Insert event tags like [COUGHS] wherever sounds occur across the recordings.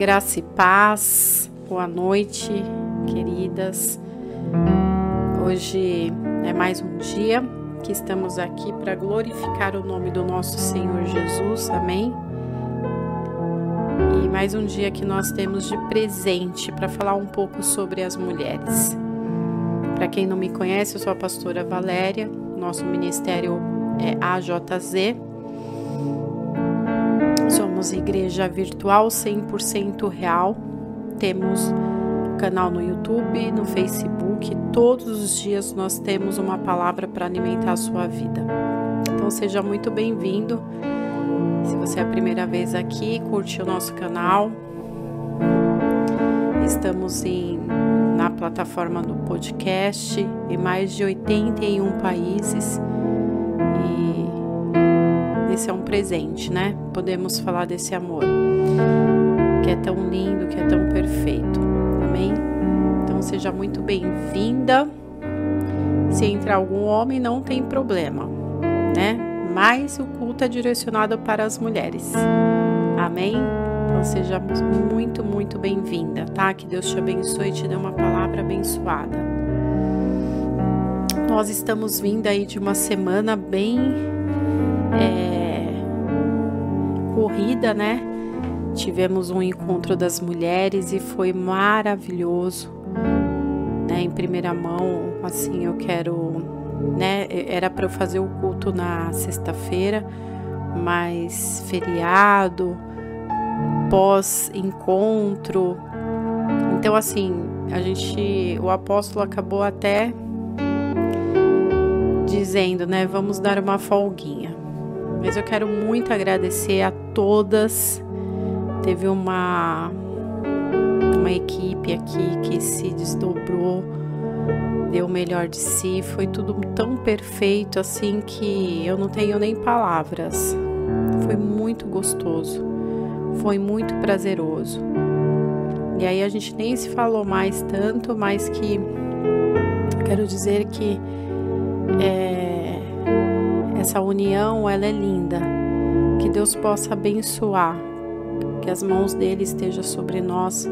Graça e paz, boa noite, queridas. Hoje é mais um dia que estamos aqui para glorificar o nome do nosso Senhor Jesus, amém? E mais um dia que nós temos de presente para falar um pouco sobre as mulheres. Para quem não me conhece, eu sou a pastora Valéria, nosso ministério é AJZ Somos igreja virtual 100% real. Temos canal no YouTube, no Facebook. Todos os dias nós temos uma palavra para alimentar a sua vida. Então seja muito bem-vindo. Se você é a primeira vez aqui, curte o nosso canal. Estamos em, na plataforma do podcast em mais de 81 países. Esse é um presente, né? Podemos falar desse amor que é tão lindo, que é tão perfeito. Amém? Então seja muito bem-vinda. Se entrar algum homem, não tem problema, né? Mas o culto é direcionado para as mulheres. Amém? Então seja muito, muito bem-vinda, tá? Que Deus te abençoe e te dê uma palavra abençoada. Nós estamos vindo aí de uma semana bem é, corrida, né? Tivemos um encontro das mulheres e foi maravilhoso, né? Em primeira mão, assim, eu quero, né? Era para eu fazer o culto na sexta-feira, mas feriado, pós-encontro. Então, assim, a gente, o apóstolo acabou até dizendo, né? Vamos dar uma folguinha. Mas eu quero muito agradecer a todas. Teve uma uma equipe aqui que se desdobrou, deu o melhor de si, foi tudo tão perfeito assim que eu não tenho nem palavras. Foi muito gostoso. Foi muito prazeroso. E aí a gente nem se falou mais tanto, mas que quero dizer que é, essa união ela é linda que Deus possa abençoar, que as mãos dele estejam sobre nós,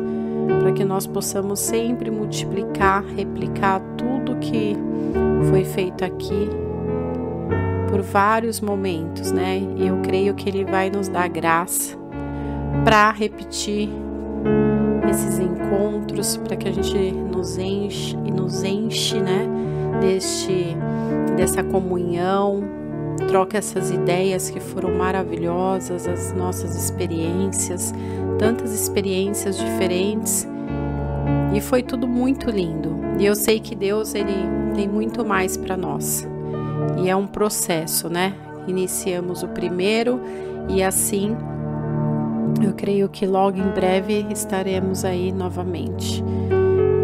para que nós possamos sempre multiplicar, replicar tudo que foi feito aqui por vários momentos, né? E eu creio que ele vai nos dar graça para repetir esses encontros, para que a gente nos enche e nos enche, né? Deste dessa comunhão, troca essas ideias que foram maravilhosas, as nossas experiências, tantas experiências diferentes. E foi tudo muito lindo. E eu sei que Deus ele tem muito mais para nós. E é um processo, né? Iniciamos o primeiro e assim eu creio que logo em breve estaremos aí novamente.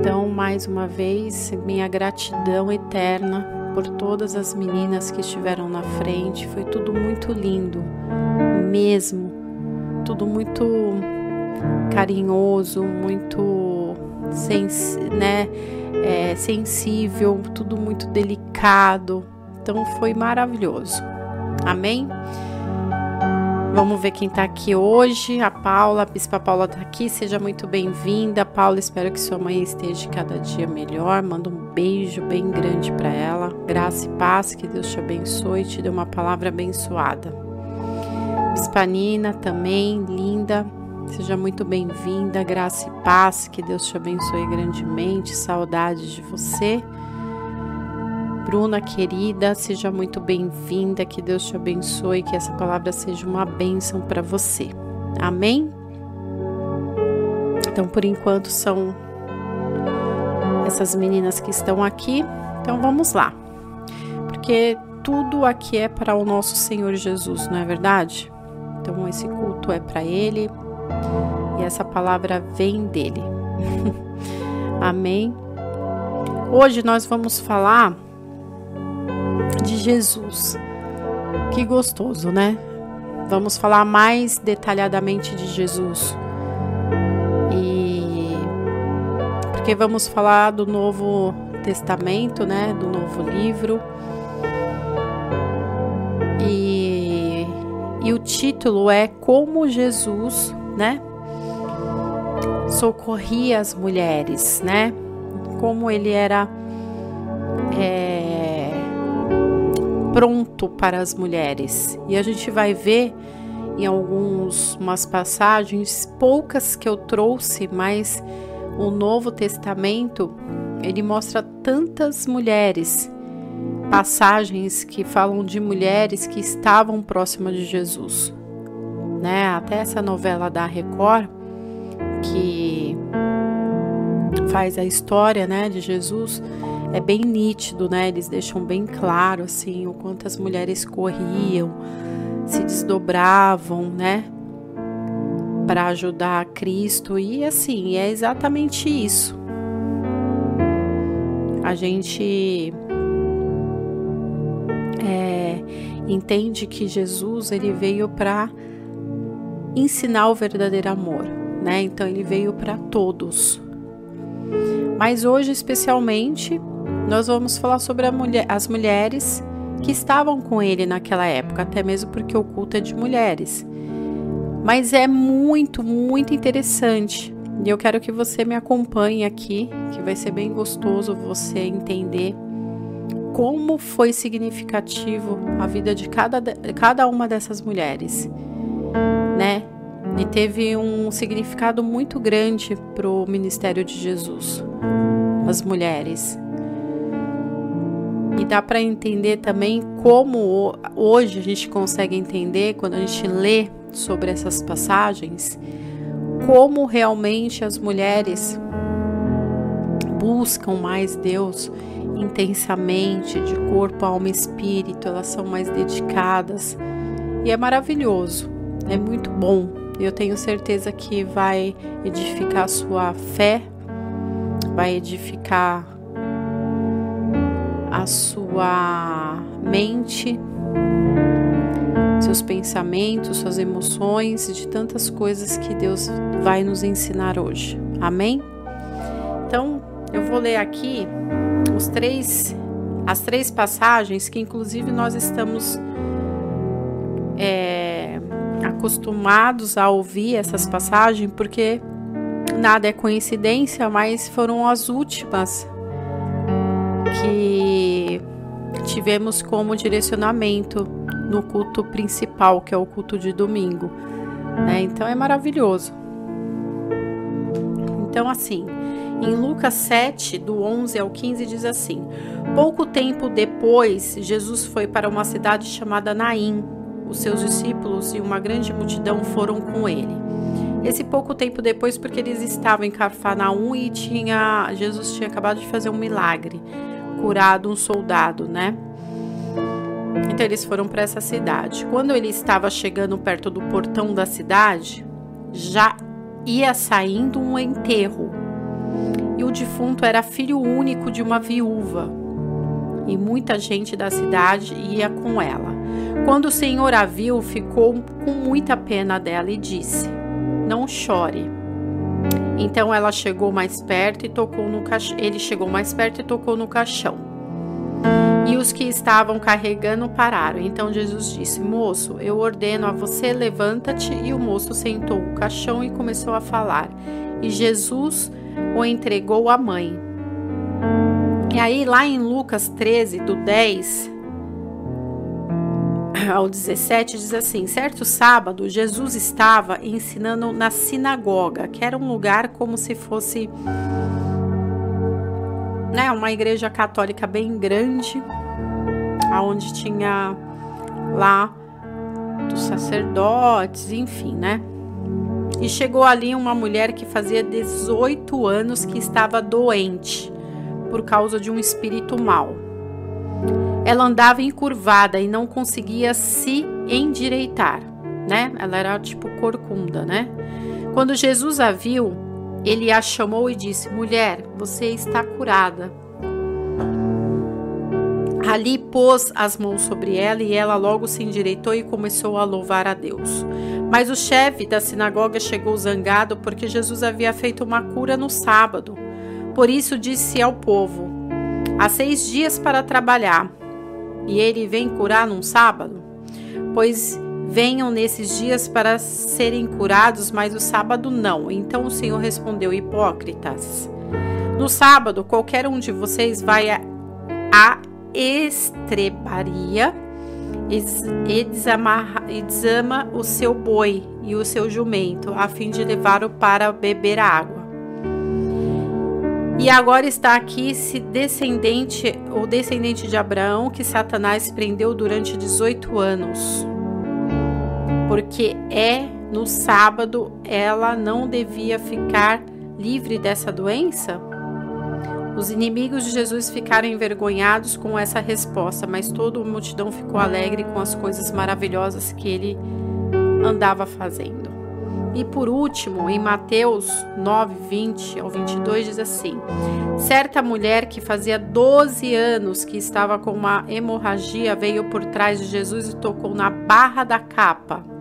Então, mais uma vez, minha gratidão eterna por todas as meninas que estiveram na frente. Foi tudo muito lindo, mesmo. Tudo muito carinhoso, muito sens né, é, sensível, tudo muito delicado. Então foi maravilhoso. Amém? Vamos ver quem está aqui hoje. A Paula, a Bispa Paula está aqui. Seja muito bem-vinda. Paula, espero que sua mãe esteja cada dia melhor. Manda um beijo bem grande para ela. Graça e paz, que Deus te abençoe e te dê uma palavra abençoada. Bispa Nina também, linda. Seja muito bem-vinda. Graça e paz, que Deus te abençoe grandemente. Saudades de você. Bruna querida, seja muito bem-vinda, que Deus te abençoe, que essa palavra seja uma bênção para você. Amém? Então, por enquanto, são essas meninas que estão aqui. Então, vamos lá. Porque tudo aqui é para o nosso Senhor Jesus, não é verdade? Então, esse culto é para Ele e essa palavra vem dele. [LAUGHS] Amém? Hoje nós vamos falar de Jesus. Que gostoso, né? Vamos falar mais detalhadamente de Jesus. E porque vamos falar do Novo Testamento, né, do novo livro. E, e o título é Como Jesus, né? socorria as mulheres, né? Como ele era é, pronto para as mulheres. E a gente vai ver em algumas passagens, poucas que eu trouxe, mas o Novo Testamento ele mostra tantas mulheres, passagens que falam de mulheres que estavam próximas de Jesus, né? Até essa novela da Record que faz a história, né, de Jesus é bem nítido, né? Eles deixam bem claro assim o quanto as mulheres corriam, se desdobravam, né? Para ajudar Cristo e assim, é exatamente isso. A gente é, entende que Jesus ele veio para ensinar o verdadeiro amor, né? Então ele veio para todos. Mas hoje especialmente nós vamos falar sobre mulher, as mulheres que estavam com ele naquela época, até mesmo porque o culto é de mulheres. Mas é muito, muito interessante. E eu quero que você me acompanhe aqui, que vai ser bem gostoso você entender como foi significativo a vida de cada, cada uma dessas mulheres, né? E teve um significado muito grande para o ministério de Jesus, as mulheres. E dá para entender também como hoje a gente consegue entender quando a gente lê sobre essas passagens, como realmente as mulheres buscam mais Deus intensamente, de corpo, alma e espírito, elas são mais dedicadas. E é maravilhoso, é muito bom. Eu tenho certeza que vai edificar a sua fé, vai edificar sua mente, seus pensamentos, suas emoções, de tantas coisas que Deus vai nos ensinar hoje. Amém? Então, eu vou ler aqui os três, as três passagens que, inclusive, nós estamos é, acostumados a ouvir essas passagens, porque nada é coincidência, mas foram as últimas que tivemos como direcionamento no culto principal, que é o culto de domingo. Né? Então é maravilhoso. Então, assim, em Lucas 7, do 11 ao 15, diz assim: Pouco tempo depois, Jesus foi para uma cidade chamada Naim. Os seus discípulos e uma grande multidão foram com ele. Esse pouco tempo depois, porque eles estavam em Cafarnaum e tinha Jesus tinha acabado de fazer um milagre curado um soldado, né? Então eles foram para essa cidade. Quando ele estava chegando perto do portão da cidade, já ia saindo um enterro. E o defunto era filho único de uma viúva. E muita gente da cidade ia com ela. Quando o Senhor a viu, ficou com muita pena dela e disse: Não chore. Então ela chegou mais perto e tocou no. Ele chegou mais perto e tocou no caixão. E os que estavam carregando pararam. Então Jesus disse: Moço, eu ordeno a você, levanta-te. E o moço sentou o caixão e começou a falar. E Jesus o entregou à mãe. E aí, lá em Lucas 13, do 10 [COUGHS] ao 17 diz assim: Certo sábado, Jesus estava ensinando na sinagoga, que era um lugar como se fosse né, uma igreja católica bem grande, aonde tinha lá dos sacerdotes, enfim, né? E chegou ali uma mulher que fazia 18 anos que estava doente por causa de um espírito mau. Ela andava encurvada e não conseguia se endireitar, né? Ela era tipo corcunda, né? Quando Jesus a viu, ele a chamou e disse: Mulher, você está curada. Ali pôs as mãos sobre ela e ela logo se endireitou e começou a louvar a Deus. Mas o chefe da sinagoga chegou zangado porque Jesus havia feito uma cura no sábado. Por isso disse ao povo: Há seis dias para trabalhar e ele vem curar num sábado? Pois venham nesses dias para serem curados, mas o sábado não. Então o Senhor respondeu: Hipócritas, no sábado qualquer um de vocês vai à estrebaria e desamarra, e desama o seu boi e o seu jumento, a fim de levá-lo para beber água. E agora está aqui se descendente, o descendente de Abraão que Satanás prendeu durante 18 anos porque é no sábado ela não devia ficar livre dessa doença? Os inimigos de Jesus ficaram envergonhados com essa resposta, mas toda a multidão ficou alegre com as coisas maravilhosas que ele andava fazendo. E por último, em Mateus 9, 20 ao 22, diz assim: Certa mulher que fazia 12 anos que estava com uma hemorragia veio por trás de Jesus e tocou na barra da capa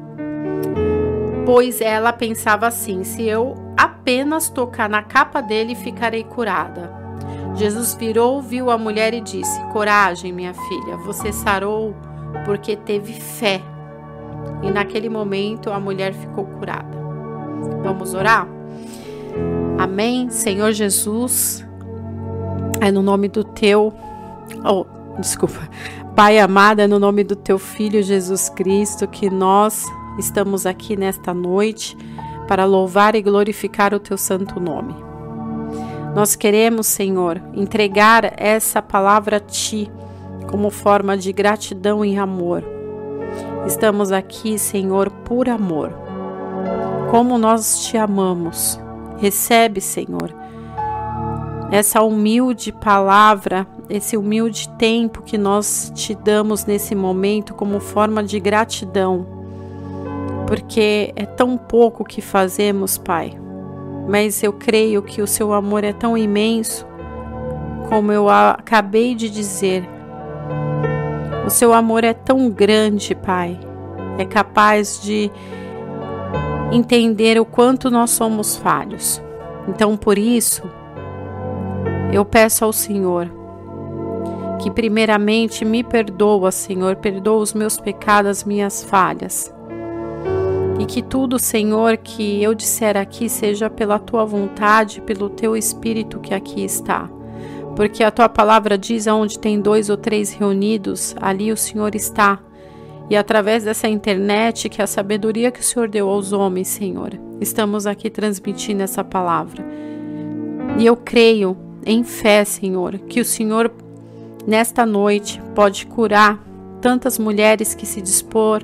pois ela pensava assim: se eu apenas tocar na capa dele, ficarei curada. Jesus virou, viu a mulher e disse: Coragem, minha filha, você sarou porque teve fé. E naquele momento a mulher ficou curada. Vamos orar? Amém, Senhor Jesus. É no nome do teu. Oh, desculpa. Pai amado, é no nome do teu filho Jesus Cristo que nós estamos aqui nesta noite para louvar e glorificar o teu santo nome. Nós queremos, Senhor, entregar essa palavra a ti como forma de gratidão e amor. Estamos aqui, Senhor, por amor. Como nós te amamos. Recebe, Senhor, essa humilde palavra, esse humilde tempo que nós te damos nesse momento como forma de gratidão porque é tão pouco que fazemos, Pai. Mas eu creio que o seu amor é tão imenso, como eu acabei de dizer. O seu amor é tão grande, Pai. É capaz de entender o quanto nós somos falhos. Então, por isso, eu peço ao Senhor que, primeiramente, me perdoa, Senhor, perdoa os meus pecados, as minhas falhas. E que tudo, Senhor, que eu disser aqui seja pela tua vontade, pelo teu espírito que aqui está. Porque a tua palavra diz: aonde tem dois ou três reunidos, ali o Senhor está. E através dessa internet, que é a sabedoria que o Senhor deu aos homens, Senhor, estamos aqui transmitindo essa palavra. E eu creio em fé, Senhor, que o Senhor, nesta noite, pode curar tantas mulheres que se dispor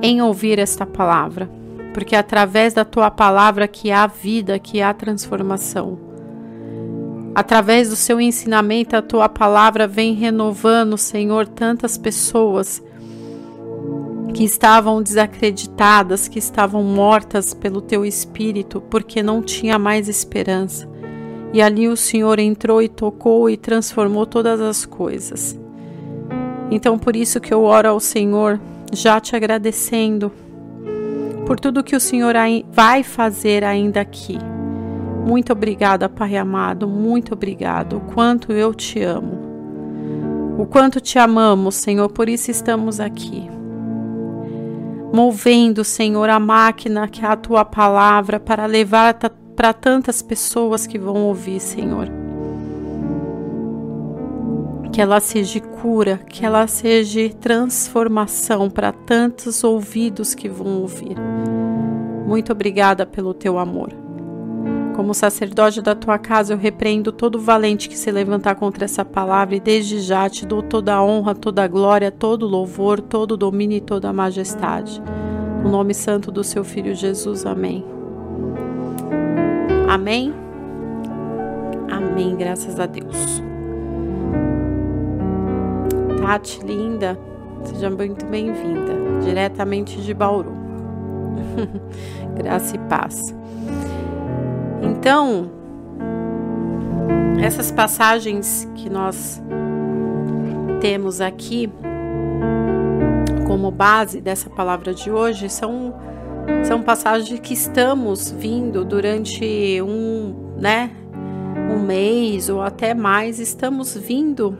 em ouvir esta palavra, porque é através da tua palavra que há vida, que há transformação. Através do seu ensinamento, a tua palavra vem renovando, Senhor, tantas pessoas que estavam desacreditadas, que estavam mortas pelo teu espírito, porque não tinha mais esperança. E ali o Senhor entrou e tocou e transformou todas as coisas. Então, por isso que eu oro ao Senhor já te agradecendo por tudo que o Senhor vai fazer ainda aqui. Muito obrigada, Pai amado, muito obrigado. O quanto eu te amo. O quanto te amamos, Senhor, por isso estamos aqui. Movendo, Senhor, a máquina que é a tua palavra para levar para tantas pessoas que vão ouvir, Senhor que ela seja cura, que ela seja transformação para tantos ouvidos que vão ouvir. Muito obrigada pelo teu amor. Como sacerdote da tua casa, eu repreendo todo valente que se levantar contra essa palavra e desde já te dou toda a honra, toda a glória, todo o louvor, todo o domínio e toda a majestade. No nome santo do seu filho Jesus. Amém. Amém. Amém. Graças a Deus. Tati linda, seja muito bem-vinda, diretamente de Bauru. [LAUGHS] Graça e paz. Então, essas passagens que nós temos aqui como base dessa palavra de hoje são são passagens que estamos vindo durante um, né, um mês ou até mais, estamos vindo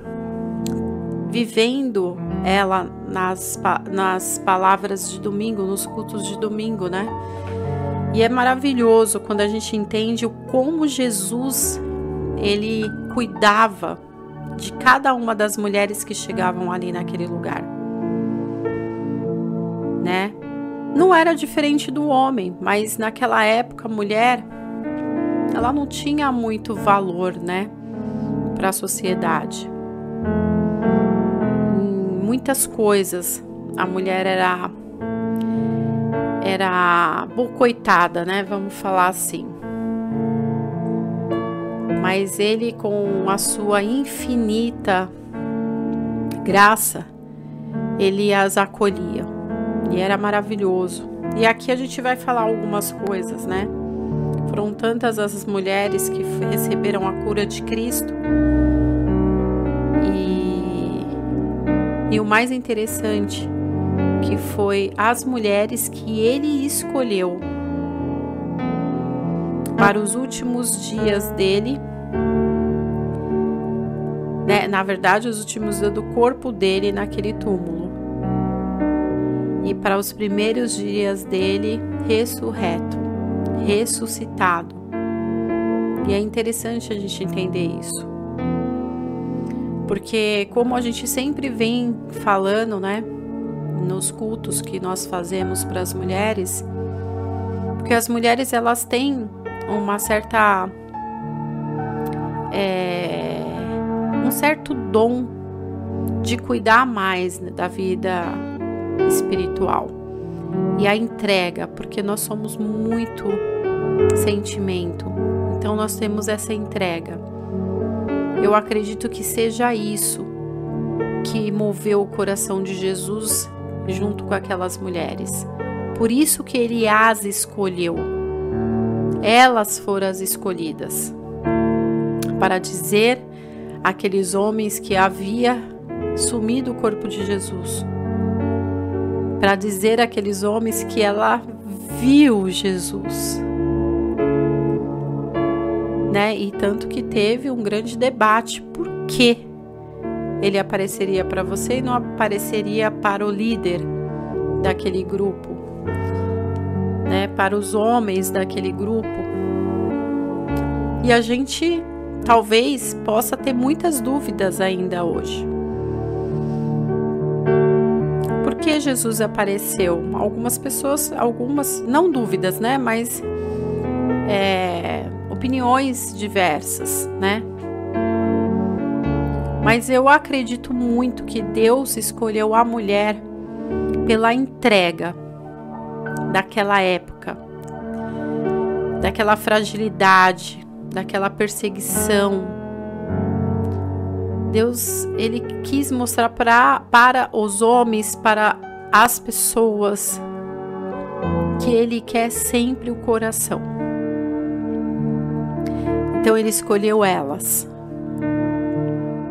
vivendo ela nas, nas palavras de domingo, nos cultos de domingo, né? E é maravilhoso quando a gente entende como Jesus ele cuidava de cada uma das mulheres que chegavam ali naquele lugar. Né? Não era diferente do homem, mas naquela época a mulher ela não tinha muito valor, né, para a sociedade. Em muitas coisas a mulher era era bocoitada, né? Vamos falar assim. Mas ele, com a sua infinita graça, ele as acolhia e era maravilhoso. E aqui a gente vai falar algumas coisas, né? Foram tantas as mulheres que receberam a cura de Cristo. E, e o mais interessante que foi as mulheres que ele escolheu para os últimos dias dele, né? na verdade, os últimos dias do corpo dele naquele túmulo, e para os primeiros dias dele ressurreto, ressuscitado. E é interessante a gente entender isso. Porque como a gente sempre vem falando, né, nos cultos que nós fazemos para as mulheres, porque as mulheres elas têm uma certa é, um certo dom de cuidar mais né, da vida espiritual e a entrega, porque nós somos muito sentimento, então nós temos essa entrega. Eu acredito que seja isso que moveu o coração de Jesus junto com aquelas mulheres. Por isso que ele as escolheu. Elas foram as escolhidas para dizer àqueles homens que havia sumido o corpo de Jesus. Para dizer àqueles homens que ela viu Jesus. Né? E tanto que teve um grande debate por que ele apareceria para você e não apareceria para o líder daquele grupo, né? Para os homens daquele grupo. E a gente talvez possa ter muitas dúvidas ainda hoje. Por que Jesus apareceu? Algumas pessoas, algumas, não dúvidas, né? Mas é, opiniões diversas, né? Mas eu acredito muito que Deus escolheu a mulher pela entrega daquela época, daquela fragilidade, daquela perseguição. Deus, ele quis mostrar pra, para os homens, para as pessoas, que ele quer sempre o coração. Então ele escolheu elas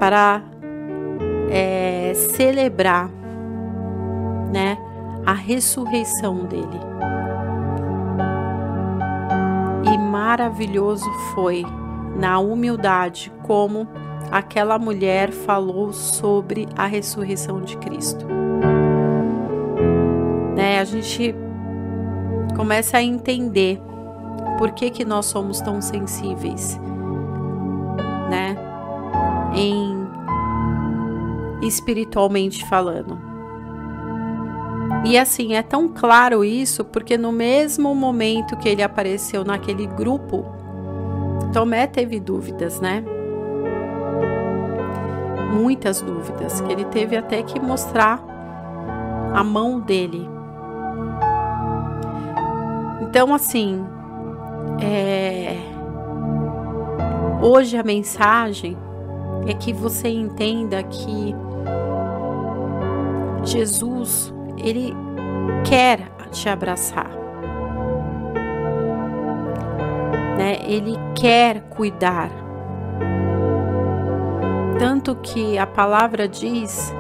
para é, celebrar, né, a ressurreição dele. E maravilhoso foi na humildade como aquela mulher falou sobre a ressurreição de Cristo. Né, a gente começa a entender por que, que nós somos tão sensíveis, né? Em espiritualmente falando. E assim, é tão claro isso porque no mesmo momento que ele apareceu naquele grupo, Tomé teve dúvidas, né? Muitas dúvidas, que ele teve até que mostrar a mão dele. Então, assim, é... hoje a mensagem é que você entenda que Jesus, ele quer te abraçar. Né? Ele quer cuidar. Tanto que a palavra diz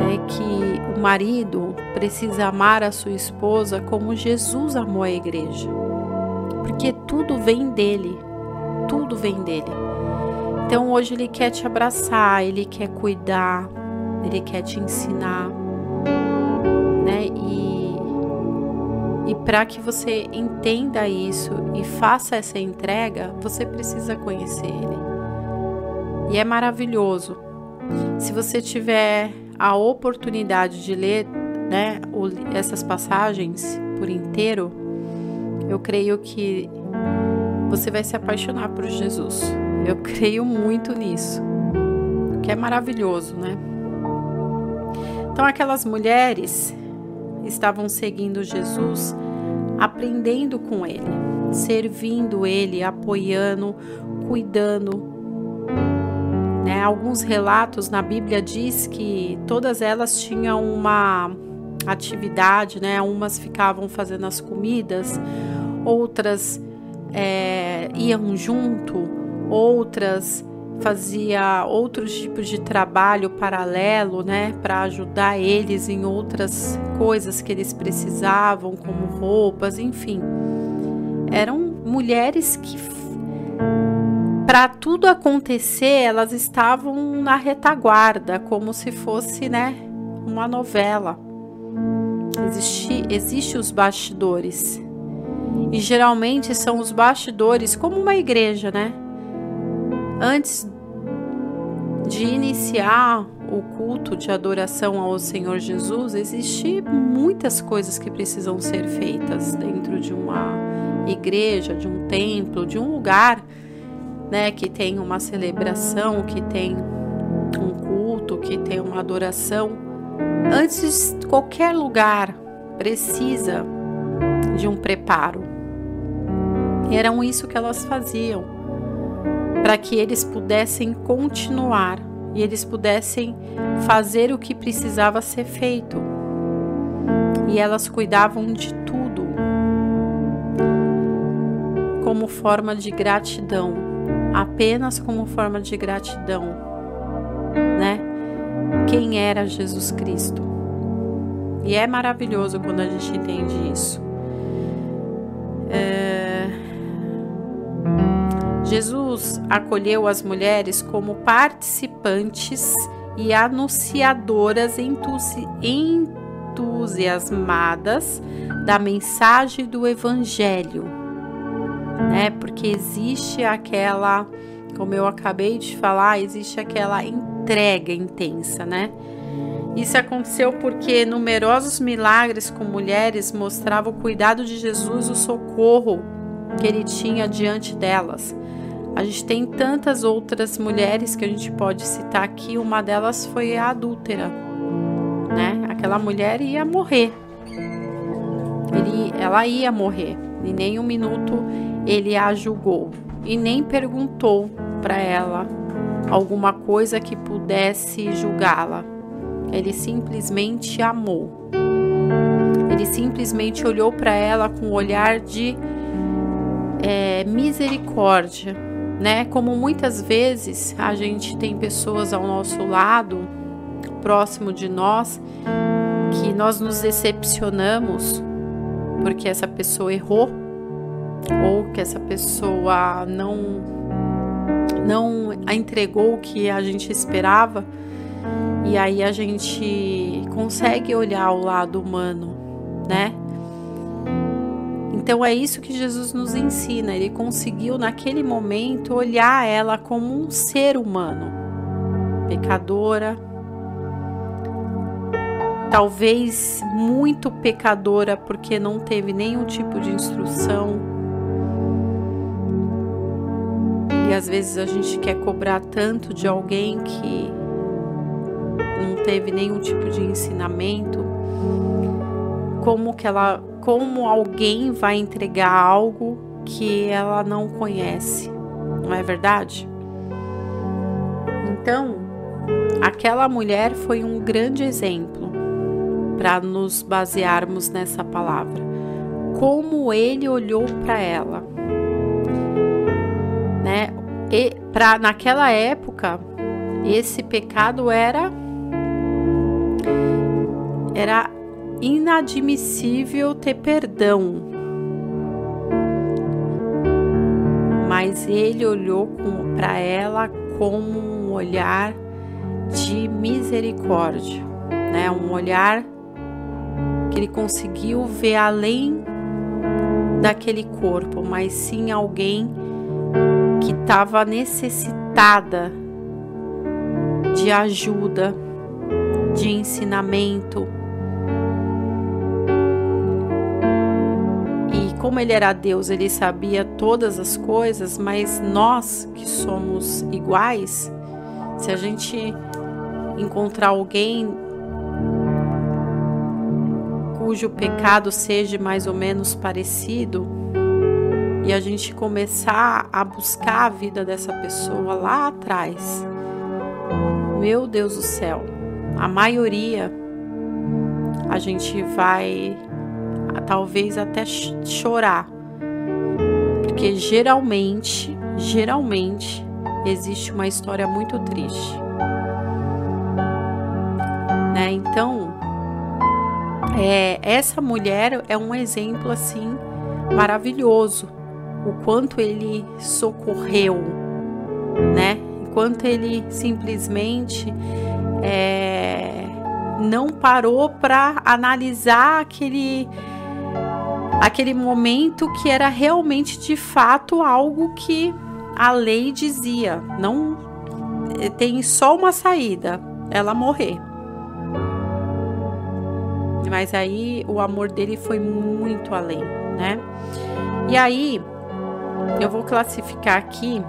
é que o marido precisa amar a sua esposa como Jesus amou a igreja. Porque tudo vem dele. Tudo vem dele. Então hoje ele quer te abraçar, ele quer cuidar, Ele quer te ensinar, né? E, e para que você entenda isso e faça essa entrega, você precisa conhecer Ele. E é maravilhoso. Se você tiver a oportunidade de ler né, essas passagens por inteiro, eu creio que você vai se apaixonar por Jesus. Eu creio muito nisso, que é maravilhoso, né? Então, aquelas mulheres estavam seguindo Jesus, aprendendo com ele, servindo ele, apoiando, cuidando. Né? Alguns relatos na Bíblia diz que todas elas tinham uma atividade, né? Umas ficavam fazendo as comidas, outras é, iam junto, outras fazia outros tipos de trabalho paralelo, né, para ajudar eles em outras coisas que eles precisavam, como roupas, enfim. Eram mulheres que para tudo acontecer, elas estavam na retaguarda, como se fosse, né, uma novela. Existe, existe os bastidores. E geralmente são os bastidores, como uma igreja, né? Antes de iniciar o culto de adoração ao Senhor Jesus, existe muitas coisas que precisam ser feitas dentro de uma igreja, de um templo, de um lugar, né, que tem uma celebração, que tem um culto, que tem uma adoração. Antes qualquer lugar precisa de um preparo. Eram isso que elas faziam para que eles pudessem continuar e eles pudessem fazer o que precisava ser feito. E elas cuidavam de tudo como forma de gratidão, apenas como forma de gratidão, né? Quem era Jesus Cristo? E é maravilhoso quando a gente entende isso. É Jesus acolheu as mulheres como participantes e anunciadoras entusiasmadas da mensagem do Evangelho, né? Porque existe aquela, como eu acabei de falar, existe aquela entrega intensa, né? Isso aconteceu porque numerosos milagres com mulheres mostravam o cuidado de Jesus, o socorro que ele tinha diante delas. A gente tem tantas outras mulheres que a gente pode citar aqui, uma delas foi a adúltera, né? Aquela mulher ia morrer. Ele, ela ia morrer. E nem um minuto ele a julgou e nem perguntou para ela alguma coisa que pudesse julgá-la. Ele simplesmente amou. Ele simplesmente olhou para ela com um olhar de é, misericórdia né? Como muitas vezes a gente tem pessoas ao nosso lado, próximo de nós, que nós nos decepcionamos porque essa pessoa errou ou que essa pessoa não não entregou o que a gente esperava. E aí a gente consegue olhar o lado humano, né? Então é isso que Jesus nos ensina. Ele conseguiu naquele momento olhar ela como um ser humano, pecadora, talvez muito pecadora porque não teve nenhum tipo de instrução. E às vezes a gente quer cobrar tanto de alguém que não teve nenhum tipo de ensinamento. Como que ela como alguém vai entregar algo que ela não conhece, não é verdade? Então, aquela mulher foi um grande exemplo para nos basearmos nessa palavra. Como ele olhou para ela, né? E para naquela época, esse pecado era era inadmissível ter perdão. Mas ele olhou para ela como um olhar de misericórdia, né? Um olhar que ele conseguiu ver além daquele corpo, mas sim alguém que estava necessitada de ajuda, de ensinamento. Como ele era Deus, ele sabia todas as coisas, mas nós que somos iguais, se a gente encontrar alguém cujo pecado seja mais ou menos parecido, e a gente começar a buscar a vida dessa pessoa lá atrás, meu Deus do céu, a maioria a gente vai talvez até chorar, porque geralmente, geralmente existe uma história muito triste, né? Então, é, essa mulher é um exemplo assim maravilhoso, o quanto ele socorreu, né? enquanto ele simplesmente é, não parou para analisar aquele aquele momento que era realmente de fato algo que a lei dizia, não eh, tem só uma saída, ela morrer. Mas aí o amor dele foi muito além, né? E aí eu vou classificar aqui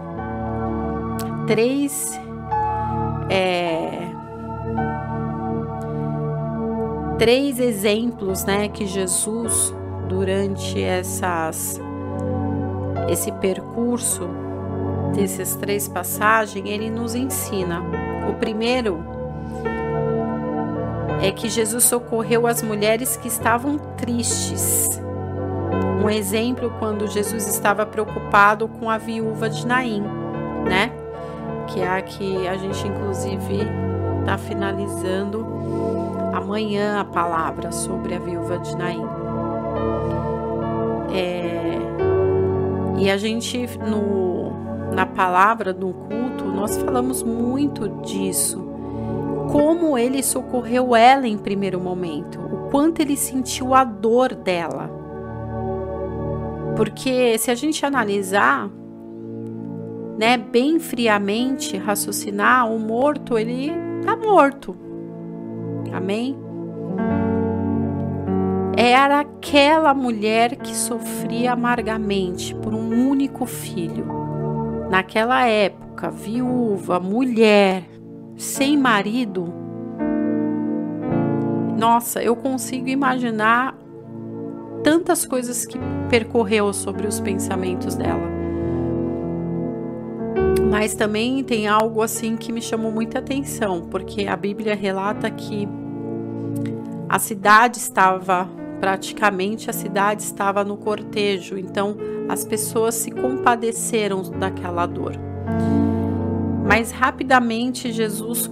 três é, três exemplos, né, que Jesus durante essas esse percurso dessas três passagens ele nos ensina. O primeiro é que Jesus socorreu as mulheres que estavam tristes. Um exemplo quando Jesus estava preocupado com a viúva de Naim, né? que é a que a gente inclusive está finalizando amanhã a palavra sobre a viúva de Naim. É, e a gente no, na palavra no culto nós falamos muito disso, como ele socorreu ela em primeiro momento, o quanto ele sentiu a dor dela. Porque se a gente analisar né, bem friamente raciocinar, o morto ele tá morto. Amém? Era aquela mulher que sofria amargamente por um único filho. Naquela época, viúva, mulher, sem marido. Nossa, eu consigo imaginar tantas coisas que percorreu sobre os pensamentos dela. Mas também tem algo assim que me chamou muita atenção, porque a Bíblia relata que a cidade estava praticamente a cidade estava no cortejo, então as pessoas se compadeceram daquela dor. Mas rapidamente Jesus,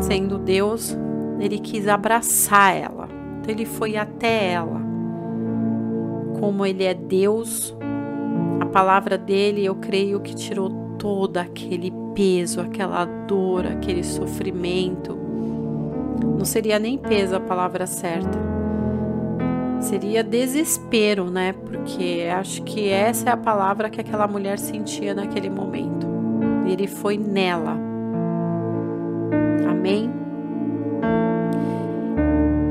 sendo Deus, ele quis abraçar ela. Então ele foi até ela. Como ele é Deus, a palavra dele, eu creio que tirou todo aquele peso, aquela dor, aquele sofrimento. Não seria nem peso a palavra certa. Seria desespero, né? Porque acho que essa é a palavra que aquela mulher sentia naquele momento. Ele foi nela. Amém?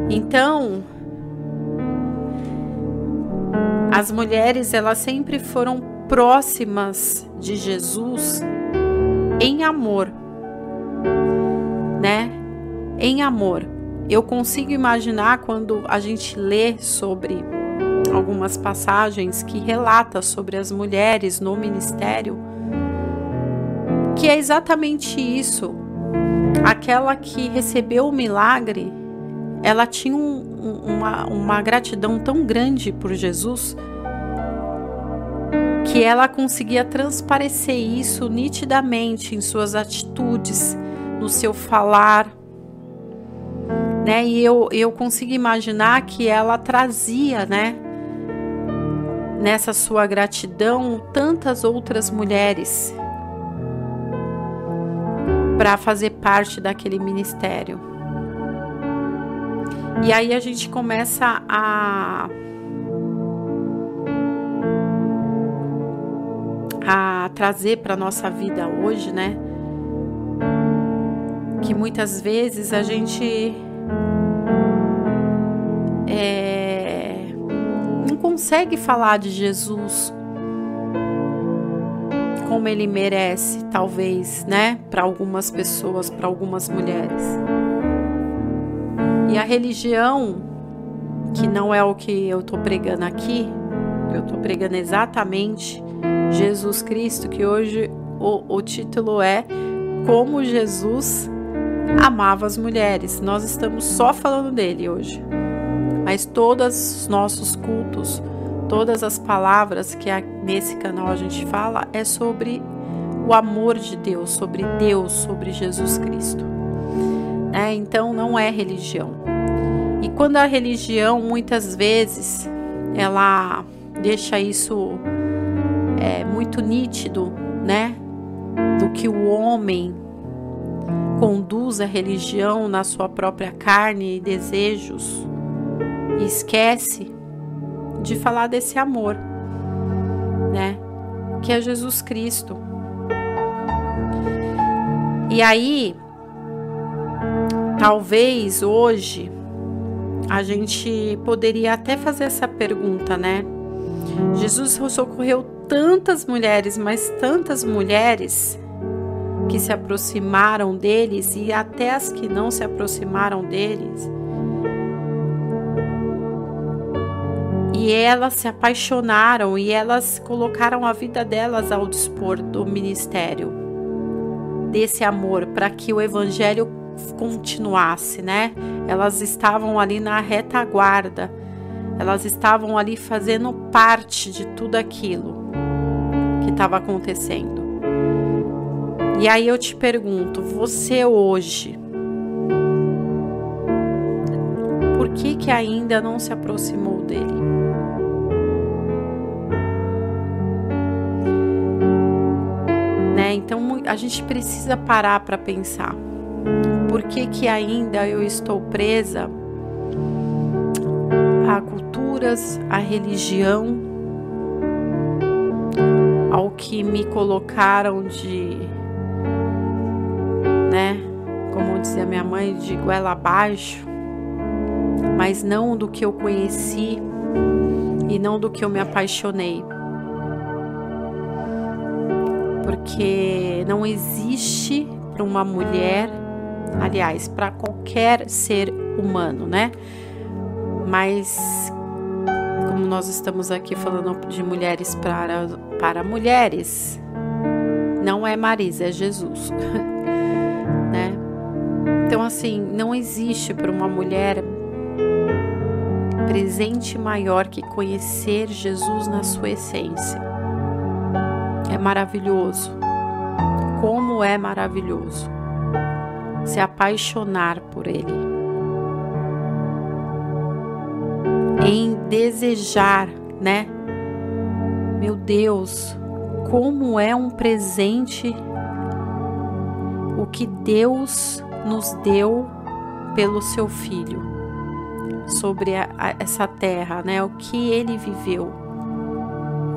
Então, as mulheres elas sempre foram próximas de Jesus em amor, né? Em amor. Eu consigo imaginar quando a gente lê sobre algumas passagens que relata sobre as mulheres no ministério, que é exatamente isso. Aquela que recebeu o milagre, ela tinha um, uma, uma gratidão tão grande por Jesus que ela conseguia transparecer isso nitidamente em suas atitudes, no seu falar. Né? E eu, eu consigo imaginar que ela trazia, né, nessa sua gratidão, tantas outras mulheres. para fazer parte daquele ministério. E aí a gente começa a a trazer para nossa vida hoje, né? Que muitas vezes a gente é, não consegue falar de Jesus como ele merece, talvez, né? Para algumas pessoas, para algumas mulheres. E a religião, que não é o que eu estou pregando aqui, eu estou pregando exatamente Jesus Cristo, que hoje o, o título é Como Jesus amava as mulheres. Nós estamos só falando dele hoje. Mas todos os nossos cultos, todas as palavras que nesse canal a gente fala é sobre o amor de Deus, sobre Deus, sobre Jesus Cristo. É, então não é religião. E quando a religião muitas vezes ela deixa isso é, muito nítido, né? Do que o homem conduz a religião na sua própria carne e desejos e esquece de falar desse amor, né? Que é Jesus Cristo. E aí, talvez hoje a gente poderia até fazer essa pergunta, né? Jesus socorreu tantas mulheres, mas tantas mulheres que se aproximaram deles e até as que não se aproximaram deles. E elas se apaixonaram e elas colocaram a vida delas ao dispor do ministério desse amor para que o evangelho continuasse, né? Elas estavam ali na retaguarda elas estavam ali fazendo parte de tudo aquilo que estava acontecendo. E aí eu te pergunto, você hoje, por que que ainda não se aproximou dele? Né? Então a gente precisa parar para pensar. Por que que ainda eu estou presa a culturas, a religião, ao que me colocaram de, né, como dizia minha mãe, de goela abaixo, mas não do que eu conheci e não do que eu me apaixonei. Porque não existe para uma mulher, aliás, para qualquer ser humano, né? mas como nós estamos aqui falando de mulheres para, para mulheres, não é Marisa, é Jesus. [LAUGHS] né? Então, assim, não existe para uma mulher presente maior que conhecer Jesus na sua essência. Maravilhoso. Como é maravilhoso se apaixonar por Ele. em desejar, né? Meu Deus, como é um presente o que Deus nos deu pelo seu filho sobre a, a, essa terra, né? O que ele viveu.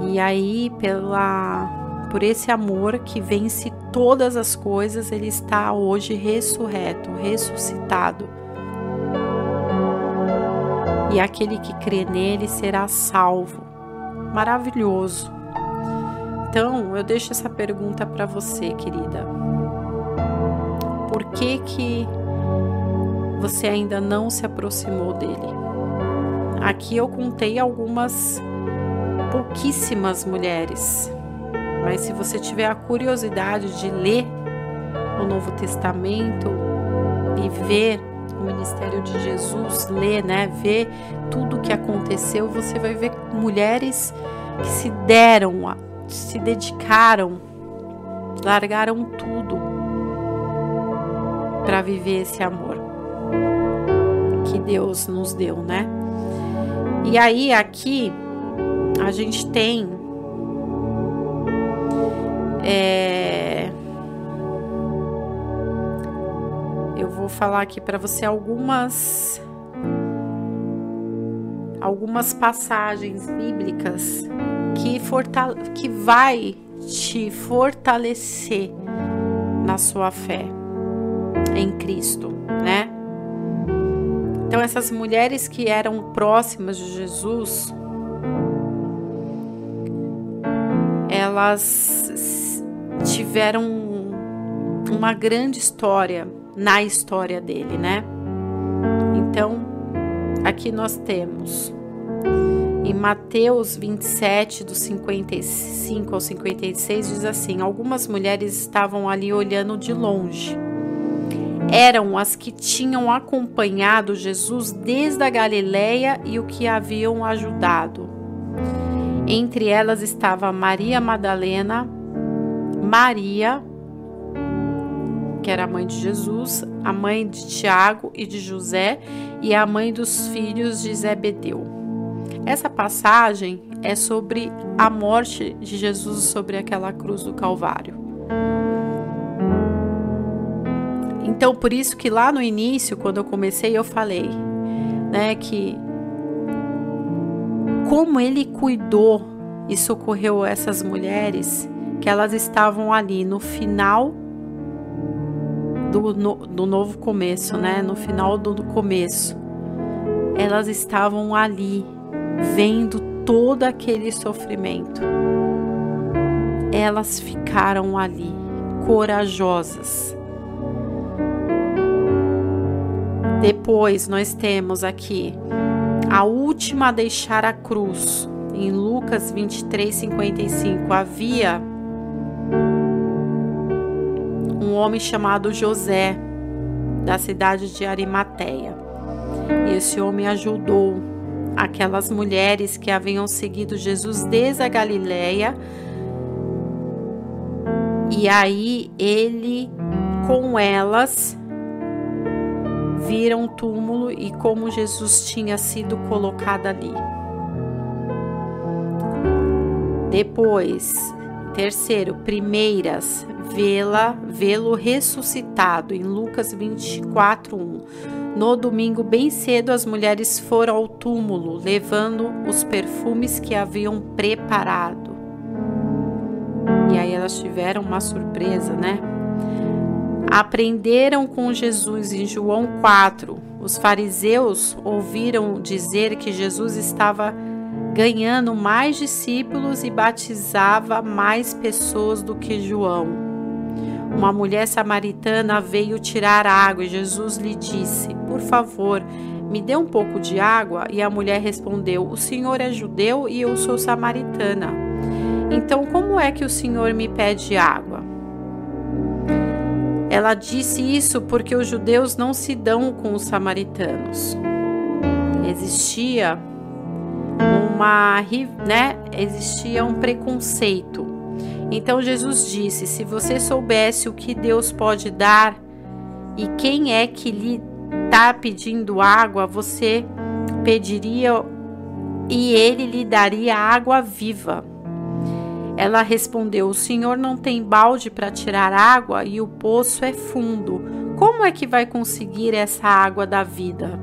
E aí pela por esse amor que vence todas as coisas, ele está hoje ressurreto, ressuscitado e aquele que crê nele será salvo. Maravilhoso. Então, eu deixo essa pergunta para você, querida. Por que que você ainda não se aproximou dele? Aqui eu contei algumas pouquíssimas mulheres. Mas se você tiver a curiosidade de ler o Novo Testamento e ver o ministério de Jesus, ler, né, ver tudo o que aconteceu, você vai ver mulheres que se deram, se dedicaram, largaram tudo para viver esse amor que Deus nos deu, né? E aí aqui a gente tem é, falar aqui para você algumas algumas passagens bíblicas que, fortale que vai te fortalecer na sua fé em Cristo, né? Então essas mulheres que eram próximas de Jesus, elas tiveram uma grande história na história dele, né? Então, aqui nós temos em Mateus 27, do 55 ao 56, diz assim: Algumas mulheres estavam ali olhando de longe. Eram as que tinham acompanhado Jesus desde a Galileia e o que haviam ajudado. Entre elas estava Maria Madalena, Maria, que era a mãe de Jesus, a mãe de Tiago e de José e a mãe dos filhos de Zebedeu. Essa passagem é sobre a morte de Jesus sobre aquela cruz do Calvário. Então, por isso que lá no início, quando eu comecei, eu falei, né, que como ele cuidou e socorreu essas mulheres, que elas estavam ali no final do, no, do novo começo, né? No final do, do começo. Elas estavam ali, vendo todo aquele sofrimento. Elas ficaram ali, corajosas. Depois nós temos aqui a última a deixar a cruz. Em Lucas 23, 55, havia homem chamado José, da cidade de Arimateia. E esse homem ajudou aquelas mulheres que haviam seguido Jesus desde a Galileia. E aí ele com elas viram o túmulo e como Jesus tinha sido colocado ali. Depois, terceiro, primeiras vê-la, vê-lo ressuscitado em Lucas 24:1. No domingo bem cedo as mulheres foram ao túmulo, levando os perfumes que haviam preparado. E aí elas tiveram uma surpresa, né? Aprenderam com Jesus em João 4. Os fariseus ouviram dizer que Jesus estava ganhando mais discípulos e batizava mais pessoas do que João. Uma mulher samaritana veio tirar água e Jesus lhe disse: Por favor, me dê um pouco de água. E a mulher respondeu: O senhor é judeu e eu sou samaritana. Então, como é que o senhor me pede água? Ela disse isso porque os judeus não se dão com os samaritanos. Existia uma, né, existia um preconceito então Jesus disse: Se você soubesse o que Deus pode dar e quem é que lhe está pedindo água, você pediria e ele lhe daria água viva. Ela respondeu: O senhor não tem balde para tirar água e o poço é fundo. Como é que vai conseguir essa água da vida?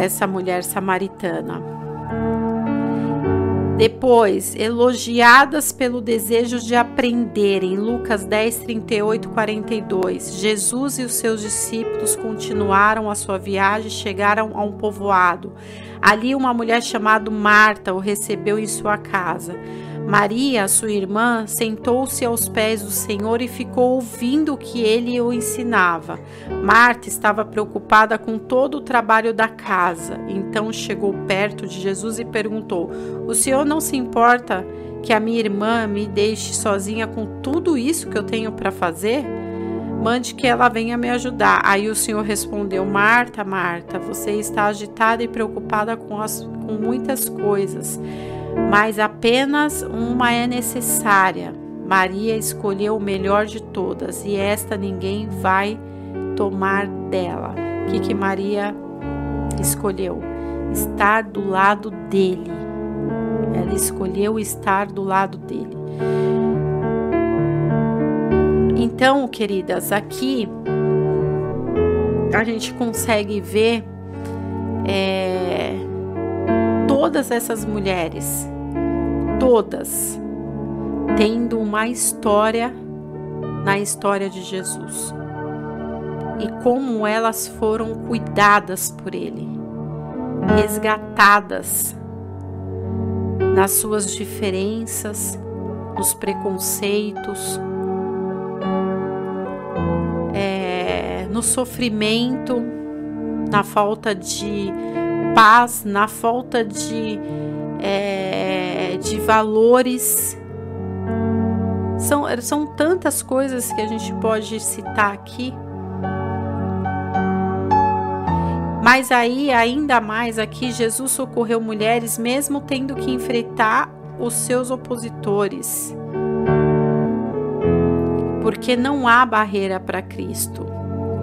Essa mulher samaritana. Depois, elogiadas pelo desejo de aprender, em Lucas 10, 38, 42, Jesus e os seus discípulos continuaram a sua viagem e chegaram a um povoado. Ali, uma mulher chamada Marta o recebeu em sua casa. Maria, sua irmã, sentou-se aos pés do Senhor e ficou ouvindo o que ele o ensinava. Marta estava preocupada com todo o trabalho da casa. Então chegou perto de Jesus e perguntou: O senhor não se importa que a minha irmã me deixe sozinha com tudo isso que eu tenho para fazer? Mande que ela venha me ajudar. Aí o Senhor respondeu: Marta, Marta, você está agitada e preocupada com, as, com muitas coisas mas apenas uma é necessária. Maria escolheu o melhor de todas e esta ninguém vai tomar dela. O que, que Maria escolheu? Estar do lado dele. Ela escolheu estar do lado dele. Então, queridas, aqui a gente consegue ver é, todas essas mulheres, todas, tendo uma história na história de Jesus. E como elas foram cuidadas por Ele, resgatadas nas suas diferenças, nos preconceitos, é, no sofrimento, na falta de paz, na falta de, é, de valores. São, são tantas coisas que a gente pode citar aqui. Mas aí, ainda mais aqui, Jesus socorreu mulheres, mesmo tendo que enfrentar os seus opositores. Porque não há barreira para Cristo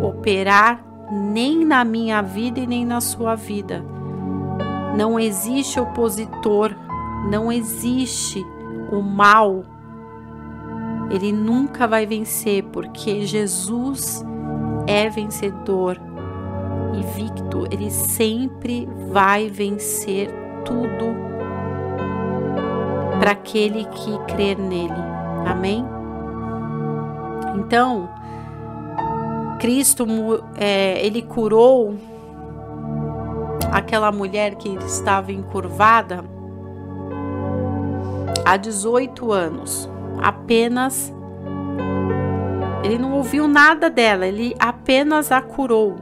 operar nem na minha vida e nem na sua vida. Não existe opositor, não existe o mal. Ele nunca vai vencer, porque Jesus é vencedor e victo, ele sempre vai vencer tudo para aquele que crer nele. Amém? Então, Cristo, é, ele curou aquela mulher que estava encurvada há 18 anos. Apenas ele não ouviu nada dela, ele apenas a curou,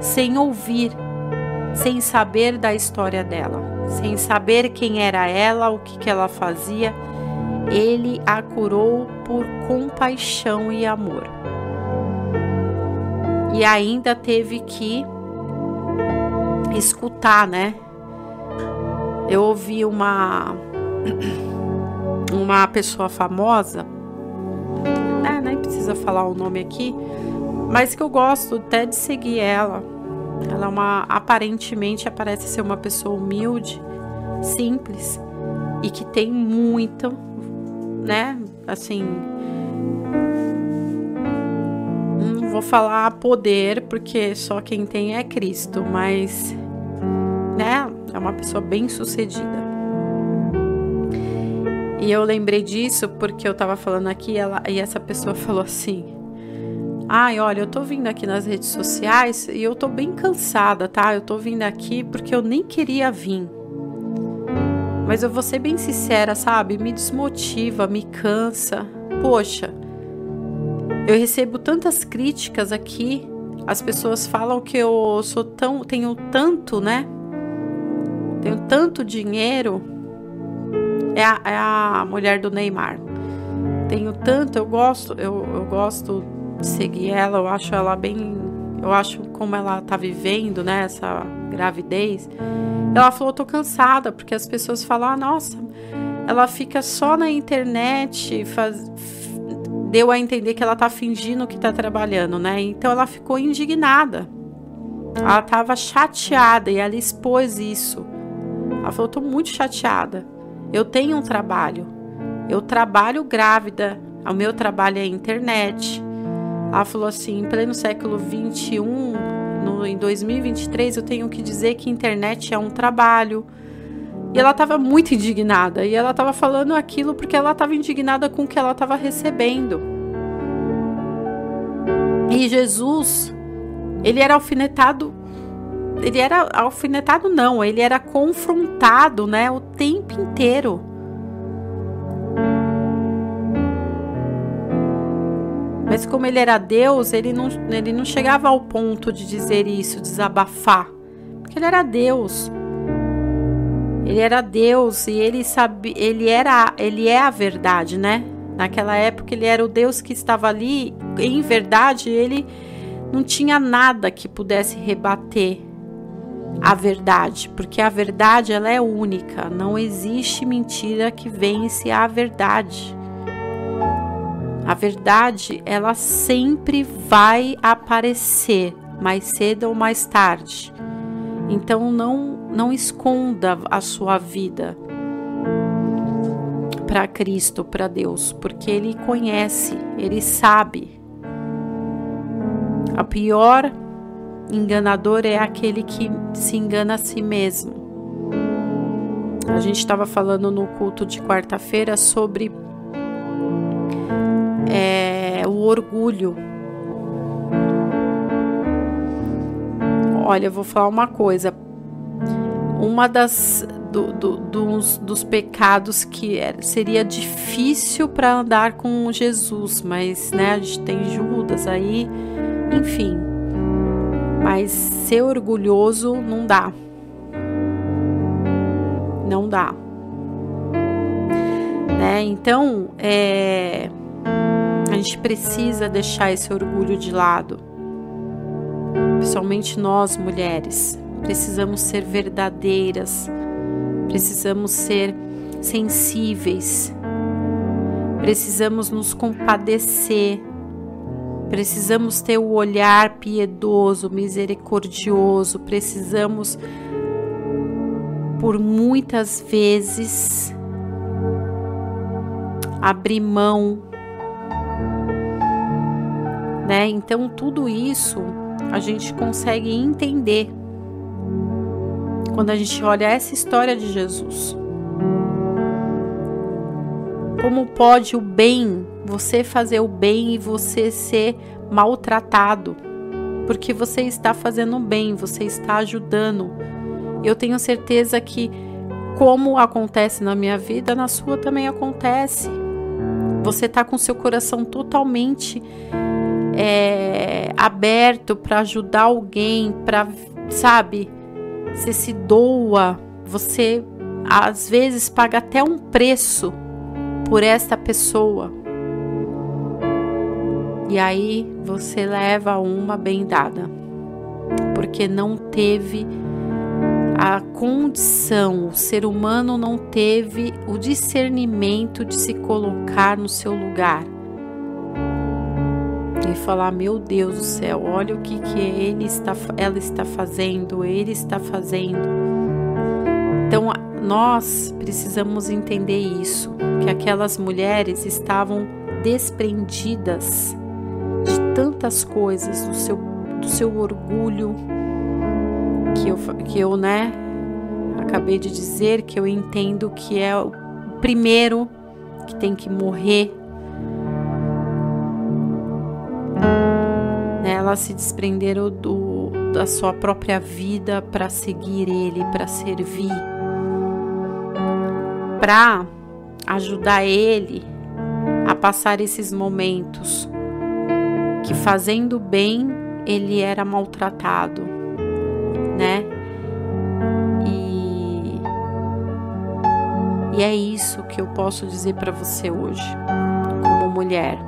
sem ouvir, sem saber da história dela, sem saber quem era ela, o que, que ela fazia. Ele a curou por compaixão e amor e ainda teve que escutar, né? Eu ouvi uma [CLEARS THROAT] uma pessoa famosa, né? Nem precisa falar o nome aqui, mas que eu gosto até de seguir ela. Ela é uma aparentemente parece ser uma pessoa humilde, simples e que tem muito, né? Assim, vou falar poder, porque só quem tem é Cristo, mas é uma pessoa bem sucedida. E eu lembrei disso porque eu tava falando aqui ela, e essa pessoa falou assim: Ai, olha, eu tô vindo aqui nas redes sociais e eu tô bem cansada, tá? Eu tô vindo aqui porque eu nem queria vir. Mas eu vou ser bem sincera, sabe? Me desmotiva, me cansa. Poxa, eu recebo tantas críticas aqui. As pessoas falam que eu sou tão, tenho tanto, né? Tenho tanto dinheiro. É a, é a mulher do Neymar. Tenho tanto, eu gosto, eu, eu gosto de seguir ela. Eu acho ela bem, eu acho como ela tá vivendo, né? Essa gravidez. Ela falou, tô cansada porque as pessoas falam, ah, nossa, ela fica só na internet, faz, deu a entender que ela tá fingindo que tá trabalhando, né? Então ela ficou indignada. Ela tava chateada e ela expôs isso. Falou: tô muito chateada. Eu tenho um trabalho. Eu trabalho grávida. O meu trabalho é internet. Ela falou assim: em pleno século 21, no, em 2023, eu tenho que dizer que internet é um trabalho. E ela estava muito indignada. E ela estava falando aquilo porque ela estava indignada com o que ela estava recebendo. E Jesus, ele era alfinetado. Ele era alfinetado, não, ele era confrontado, né, o tempo inteiro. Mas como ele era Deus, ele não, ele não chegava ao ponto de dizer isso, desabafar. Porque ele era Deus. Ele era Deus e ele sabe, ele era, ele é a verdade, né? Naquela época ele era o Deus que estava ali, em verdade, ele não tinha nada que pudesse rebater a verdade, porque a verdade ela é única, não existe mentira que vence a verdade. A verdade, ela sempre vai aparecer, mais cedo ou mais tarde. Então não não esconda a sua vida. para Cristo, para Deus, porque ele conhece, ele sabe. A pior enganador é aquele que se engana a si mesmo. A gente estava falando no culto de quarta-feira sobre é, o orgulho. Olha, eu vou falar uma coisa. Uma das do, do, dos, dos pecados que é, seria difícil para andar com Jesus, mas né, a gente tem Judas aí, enfim. Mas ser orgulhoso não dá. Não dá. Né? Então, é, a gente precisa deixar esse orgulho de lado. Principalmente nós mulheres. Precisamos ser verdadeiras, precisamos ser sensíveis, precisamos nos compadecer, precisamos ter o olhar piedoso, misericordioso, precisamos, por muitas vezes, abrir mão. Né? Então, tudo isso a gente consegue entender quando a gente olha essa história de Jesus. Como pode o bem, você fazer o bem e você ser maltratado? Porque você está fazendo bem, você está ajudando. Eu tenho certeza que, como acontece na minha vida, na sua também acontece. Você está com seu coração totalmente é, aberto para ajudar alguém, para, sabe, você se doa, você às vezes paga até um preço por esta pessoa. E aí você leva uma bem dada, porque não teve a condição, o ser humano não teve o discernimento de se colocar no seu lugar e falar: Meu Deus do céu, olha o que, que ele está, ela está fazendo, ele está fazendo. Então, nós precisamos entender isso: que aquelas mulheres estavam desprendidas de tantas coisas, do seu, do seu orgulho, que eu, que eu, né, acabei de dizer, que eu entendo que é o primeiro que tem que morrer. Elas se desprenderam do, da sua própria vida para seguir Ele, para servir, para ajudar Ele a passar esses momentos que fazendo bem ele era maltratado, né? E, e é isso que eu posso dizer para você hoje, como mulher.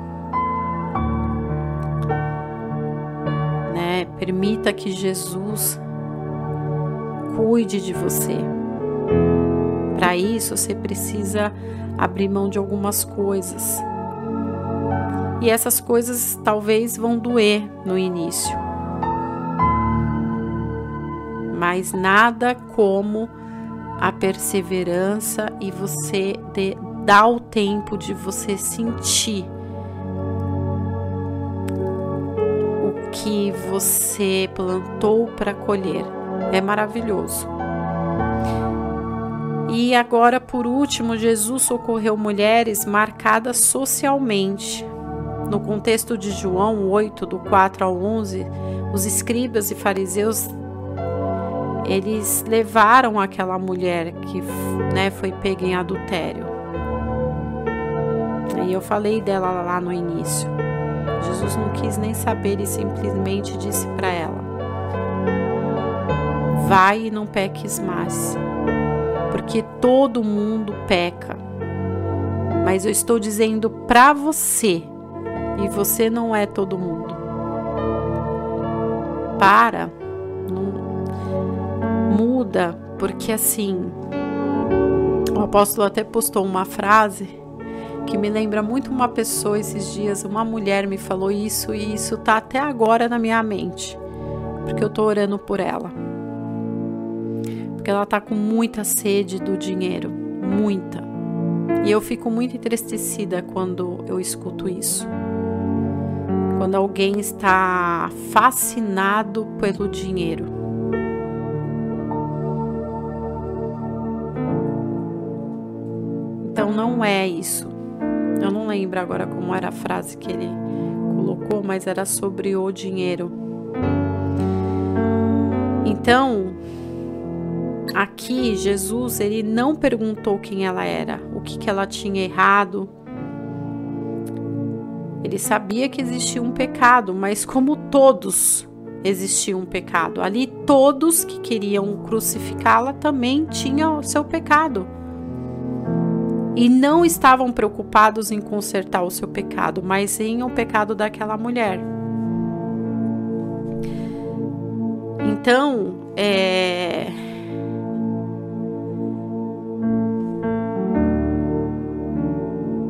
Permita que Jesus cuide de você. Para isso, você precisa abrir mão de algumas coisas. E essas coisas talvez vão doer no início. Mas nada como a perseverança e você dar o tempo de você sentir que você plantou para colher. É maravilhoso. E agora, por último, Jesus socorreu mulheres marcadas socialmente. No contexto de João 8, do 4 ao 11, os escribas e fariseus eles levaram aquela mulher que né, foi pega em adultério. E eu falei dela lá no início. Jesus não quis nem saber e simplesmente disse para ela: Vai e não peques mais, porque todo mundo peca. Mas eu estou dizendo para você, e você não é todo mundo. Para, não, muda, porque assim, o apóstolo até postou uma frase que me lembra muito uma pessoa esses dias, uma mulher me falou isso e isso tá até agora na minha mente, porque eu tô orando por ela. Porque ela tá com muita sede do dinheiro, muita. E eu fico muito entristecida quando eu escuto isso. Quando alguém está fascinado pelo dinheiro. Então não é isso. Eu não lembro agora como era a frase que ele colocou, mas era sobre o dinheiro. Então, aqui Jesus ele não perguntou quem ela era, o que, que ela tinha errado. Ele sabia que existia um pecado, mas como todos existia um pecado, ali todos que queriam crucificá-la também tinham o seu pecado. E não estavam preocupados em consertar o seu pecado, mas em o pecado daquela mulher. Então, é,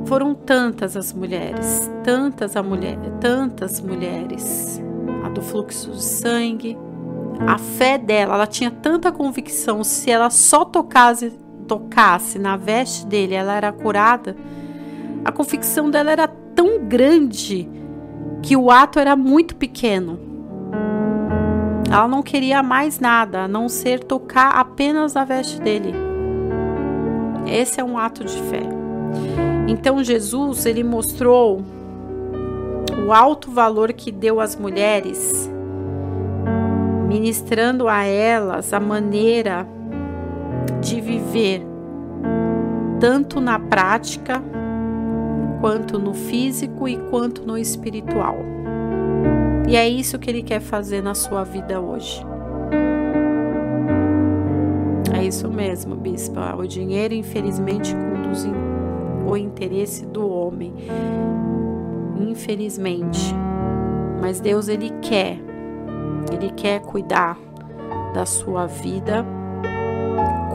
Foram tantas as mulheres, tantas a mulher, tantas mulheres. A do fluxo de sangue, a fé dela, ela tinha tanta convicção, se ela só tocasse, tocasse na veste dele, ela era curada. A convicção dela era tão grande que o ato era muito pequeno. Ela não queria mais nada, a não ser tocar apenas na veste dele. Esse é um ato de fé. Então Jesus ele mostrou o alto valor que deu às mulheres, ministrando a elas a maneira de viver tanto na prática quanto no físico e quanto no espiritual. E é isso que ele quer fazer na sua vida hoje. É isso mesmo, bispa. O dinheiro, infelizmente, conduz o interesse do homem. Infelizmente. Mas Deus ele quer. Ele quer cuidar da sua vida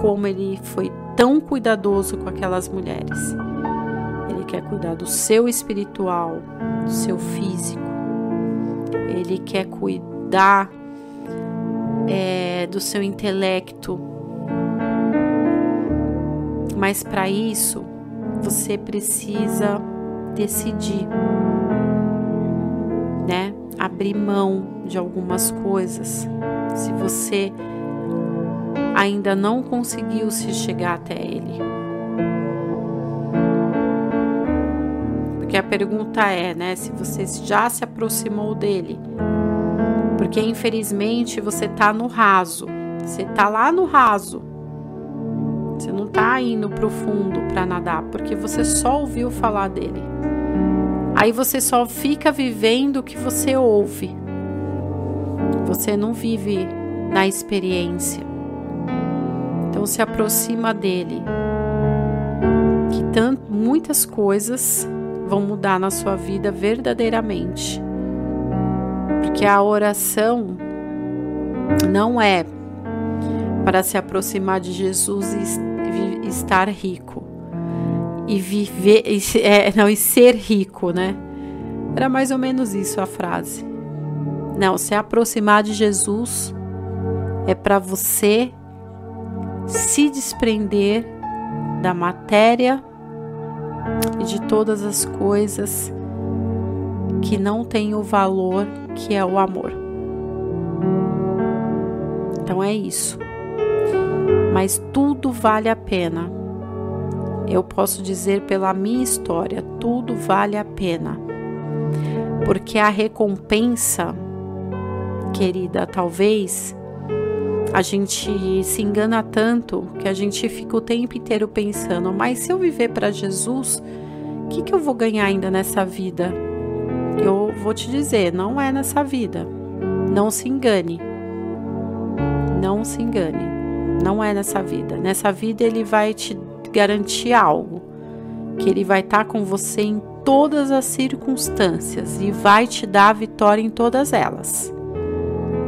como ele foi tão cuidadoso com aquelas mulheres. Ele quer cuidar do seu espiritual, do seu físico. Ele quer cuidar é, do seu intelecto. Mas para isso, você precisa decidir, né? Abrir mão de algumas coisas. Se você ainda não conseguiu se chegar até ele. Porque a pergunta é, né, se você já se aproximou dele. Porque infelizmente você tá no raso. Você tá lá no raso você não está indo para o fundo para nadar, porque você só ouviu falar dele. Aí você só fica vivendo o que você ouve. Você não vive na experiência. Então se aproxima dele. Que tanto, muitas coisas vão mudar na sua vida verdadeiramente. Porque a oração não é para se aproximar de Jesus e estar rico e viver e, é, não e ser rico, né? Era mais ou menos isso a frase. Não, se aproximar de Jesus é para você se desprender da matéria e de todas as coisas que não têm o valor que é o amor. Então é isso mas tudo vale a pena. Eu posso dizer pela minha história, tudo vale a pena. Porque a recompensa, querida, talvez a gente se engana tanto que a gente fica o tempo inteiro pensando, mas se eu viver para Jesus, o que, que eu vou ganhar ainda nessa vida? Eu vou te dizer, não é nessa vida. Não se engane. Não se engane. Não é nessa vida. Nessa vida ele vai te garantir algo, que ele vai estar tá com você em todas as circunstâncias e vai te dar vitória em todas elas.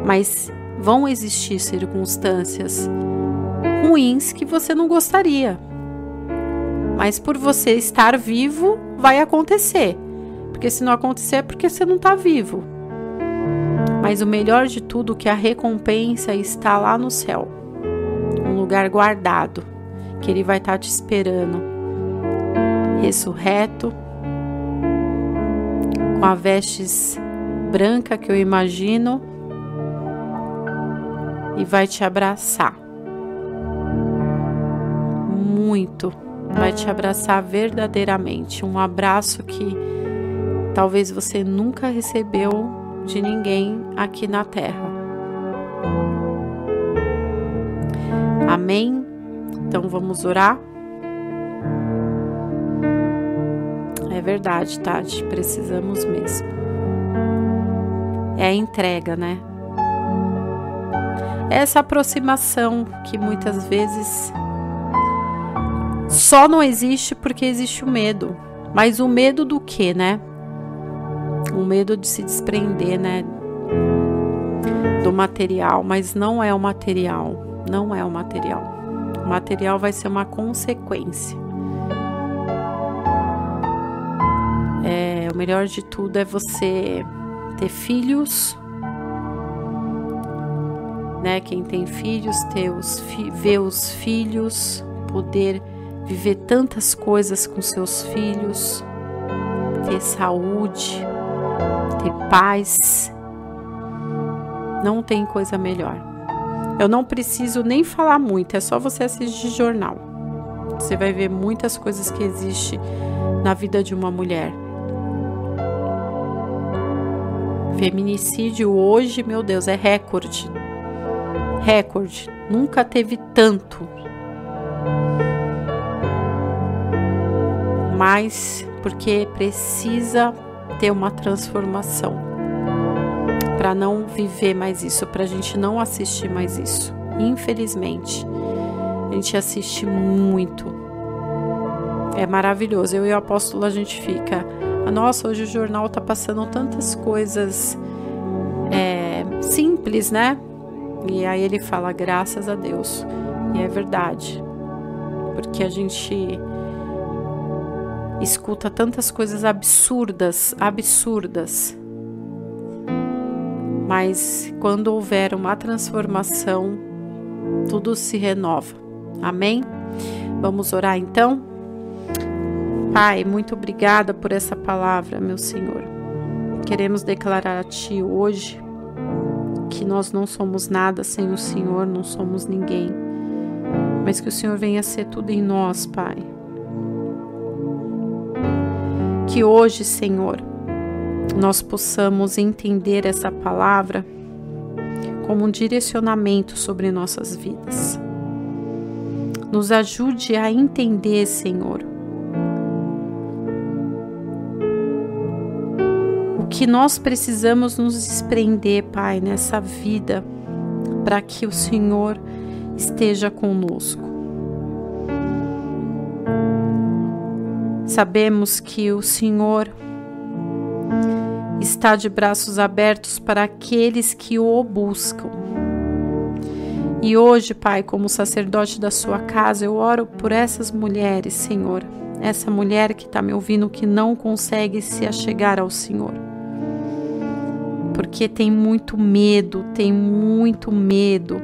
Mas vão existir circunstâncias ruins que você não gostaria. Mas por você estar vivo, vai acontecer. Porque se não acontecer é porque você não está vivo. Mas o melhor de tudo é que a recompensa está lá no céu lugar guardado, que Ele vai estar tá te esperando ressurreto, com a vestes branca que eu imagino, e vai te abraçar. Muito. Vai te abraçar verdadeiramente. Um abraço que talvez você nunca recebeu de ninguém aqui na Terra. Amém? Então vamos orar? É verdade, Tati, precisamos mesmo. É a entrega, né? Essa aproximação que muitas vezes só não existe porque existe o medo. Mas o medo do que, né? O medo de se desprender, né? Do material, mas não é o material. Não é o material. O material vai ser uma consequência. É, o melhor de tudo é você ter filhos né? Quem tem filhos, ter os fi ver os filhos, poder viver tantas coisas com seus filhos, ter saúde, ter paz. Não tem coisa melhor. Eu não preciso nem falar muito, é só você assistir jornal. Você vai ver muitas coisas que existem na vida de uma mulher. Feminicídio hoje, meu Deus, é recorde recorde, nunca teve tanto. Mas porque precisa ter uma transformação para não viver mais isso, para a gente não assistir mais isso. Infelizmente, a gente assiste muito. É maravilhoso. Eu e o apóstolo a gente fica. Nossa, hoje o jornal tá passando tantas coisas é, simples, né? E aí ele fala, graças a Deus. E é verdade. Porque a gente escuta tantas coisas absurdas, absurdas. Mas quando houver uma transformação, tudo se renova. Amém? Vamos orar então? Pai, muito obrigada por essa palavra, meu Senhor. Queremos declarar a Ti hoje que nós não somos nada sem o Senhor, não somos ninguém, mas que o Senhor venha ser tudo em nós, Pai. Que hoje, Senhor, nós possamos entender essa palavra como um direcionamento sobre nossas vidas. Nos ajude a entender, Senhor, que nós precisamos nos desprender, Pai, nessa vida, para que o Senhor esteja conosco. Sabemos que o Senhor está de braços abertos para aqueles que o buscam. E hoje, Pai, como sacerdote da sua casa, eu oro por essas mulheres, Senhor. Essa mulher que está me ouvindo que não consegue se achegar ao Senhor porque tem muito medo, tem muito medo.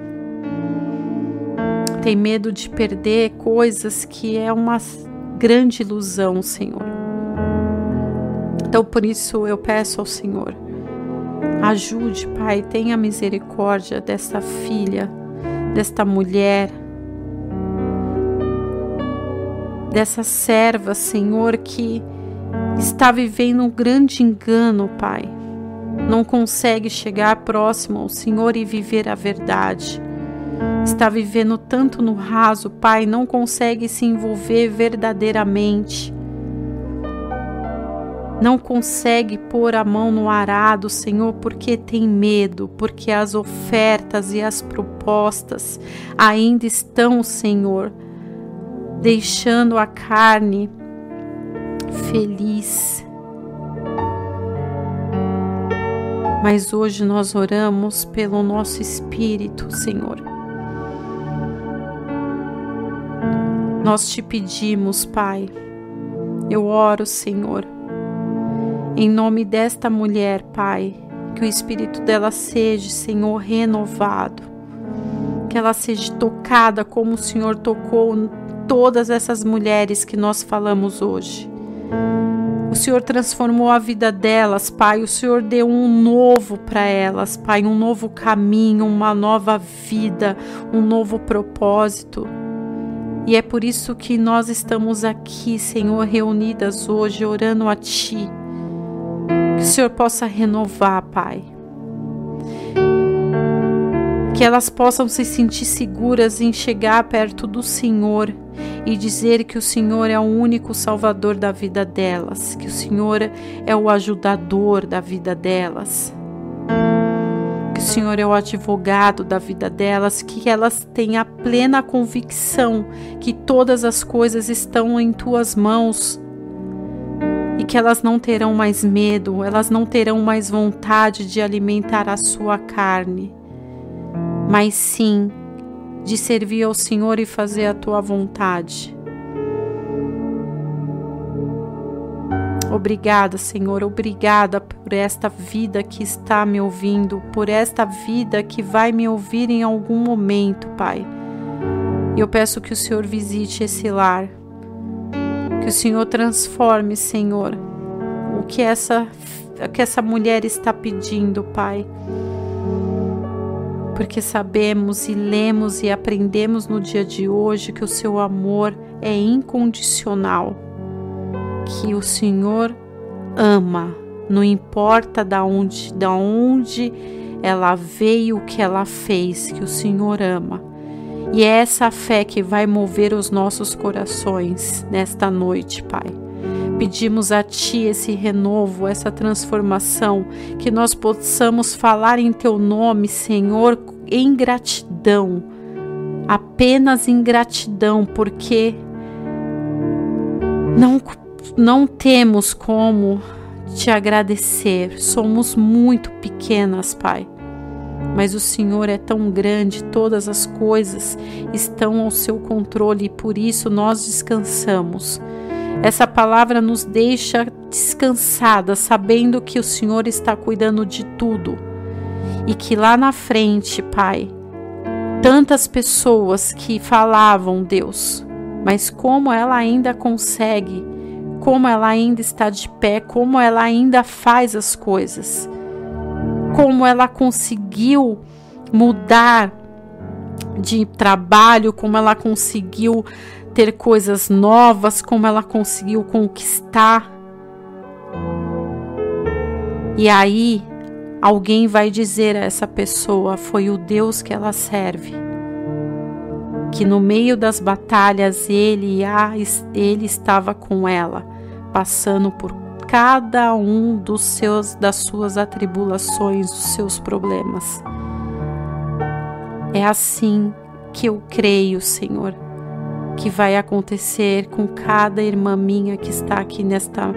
Tem medo de perder coisas que é uma grande ilusão, Senhor. Então, por isso eu peço ao Senhor, ajude, Pai, tenha misericórdia desta filha, desta mulher, dessa serva, Senhor, que está vivendo um grande engano, Pai não consegue chegar próximo ao Senhor e viver a verdade. Está vivendo tanto no raso, Pai, não consegue se envolver verdadeiramente. Não consegue pôr a mão no arado, Senhor, porque tem medo, porque as ofertas e as propostas ainda estão, Senhor, deixando a carne feliz mas hoje nós oramos pelo nosso espírito, Senhor. Nós te pedimos, Pai, eu oro, Senhor, em nome desta mulher, Pai, que o espírito dela seja, Senhor, renovado, que ela seja tocada como o Senhor tocou todas essas mulheres que nós falamos hoje. O Senhor transformou a vida delas, Pai. O Senhor deu um novo para elas, Pai, um novo caminho, uma nova vida, um novo propósito. E é por isso que nós estamos aqui, Senhor, reunidas hoje, orando a Ti. Que o Senhor possa renovar, Pai. Que elas possam se sentir seguras em chegar perto do Senhor e dizer que o Senhor é o único salvador da vida delas, que o Senhor é o ajudador da vida delas, que o Senhor é o advogado da vida delas, que elas tenham a plena convicção que todas as coisas estão em tuas mãos que elas não terão mais medo, elas não terão mais vontade de alimentar a sua carne, mas sim de servir ao Senhor e fazer a tua vontade. Obrigada, Senhor, obrigada por esta vida que está me ouvindo, por esta vida que vai me ouvir em algum momento, Pai. Eu peço que o Senhor visite esse lar, que o Senhor transforme, Senhor, o que essa, que essa mulher está pedindo, Pai porque sabemos e lemos e aprendemos no dia de hoje que o seu amor é incondicional, que o Senhor ama, não importa da onde, da onde ela veio, o que ela fez, que o Senhor ama. E é essa fé que vai mover os nossos corações nesta noite, Pai. Pedimos a Ti esse renovo, essa transformação, que nós possamos falar em Teu nome, Senhor, em gratidão, apenas em gratidão, porque não, não temos como te agradecer, somos muito pequenas, Pai. Mas o Senhor é tão grande, todas as coisas estão ao seu controle e por isso nós descansamos. Essa palavra nos deixa descansada, sabendo que o Senhor está cuidando de tudo e que lá na frente, Pai, tantas pessoas que falavam, Deus, mas como ela ainda consegue, como ela ainda está de pé, como ela ainda faz as coisas, como ela conseguiu mudar de trabalho, como ela conseguiu ter coisas novas, como ela conseguiu conquistar. E aí alguém vai dizer a essa pessoa: foi o Deus que ela serve. Que no meio das batalhas ele, a, ele estava com ela, passando por cada um dos seus das suas atribulações, dos seus problemas. É assim que eu creio, Senhor, que vai acontecer com cada irmã minha que está aqui nesta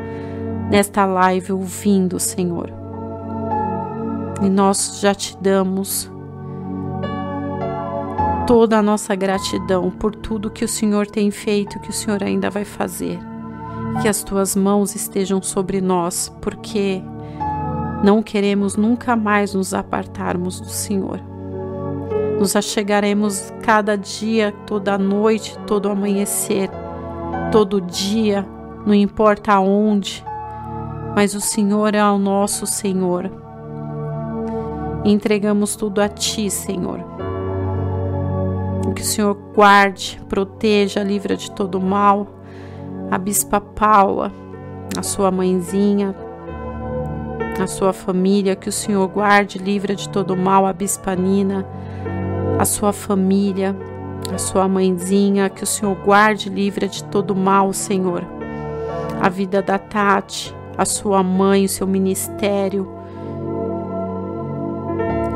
nesta live ouvindo, Senhor. E nós já te damos toda a nossa gratidão por tudo que o Senhor tem feito, que o Senhor ainda vai fazer. Que as tuas mãos estejam sobre nós, porque não queremos nunca mais nos apartarmos do Senhor. Nos achegaremos cada dia, toda noite, todo amanhecer, todo dia, não importa aonde, mas o Senhor é o nosso Senhor entregamos tudo a Ti, Senhor. Que o Senhor guarde, proteja, livra de todo mal a Bispa Paula, a sua mãezinha, a sua família, que o Senhor guarde, livra de todo mal a Bispa Nina, a sua família, a sua mãezinha, que o Senhor guarde, livra de todo mal, Senhor. A vida da Tati, a sua mãe, o seu ministério,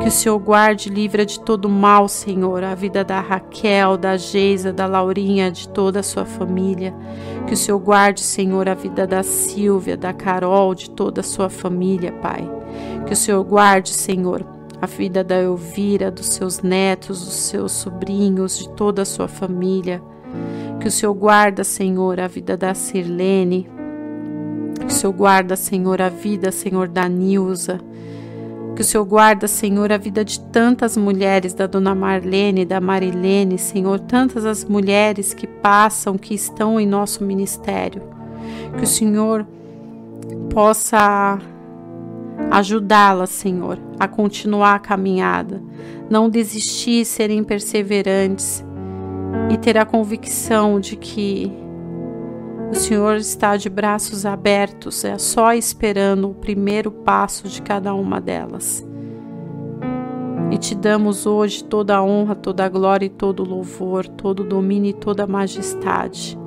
que o Senhor guarde e livra de todo mal, Senhor, a vida da Raquel, da Geisa, da Laurinha, de toda a sua família. Que o Senhor guarde, Senhor, a vida da Silvia, da Carol, de toda a sua família, Pai. Que o Senhor guarde, Senhor, a vida da Elvira, dos seus netos, dos seus sobrinhos, de toda a sua família. Que o Senhor guarda, Senhor, a vida da Sirlene. Que o Senhor guarda, Senhor, a vida, Senhor, da Nilza Que o Senhor guarda, Senhor, a vida de tantas mulheres, da dona Marlene, da Marilene, Senhor, tantas as mulheres que passam, que estão em nosso ministério. Que o Senhor possa ajudá-las, Senhor, a continuar a caminhada, não desistir, serem perseverantes e ter a convicção de que o Senhor está de braços abertos, é só esperando o primeiro passo de cada uma delas. E te damos hoje toda a honra, toda a glória e todo o louvor, todo o domínio e toda a majestade.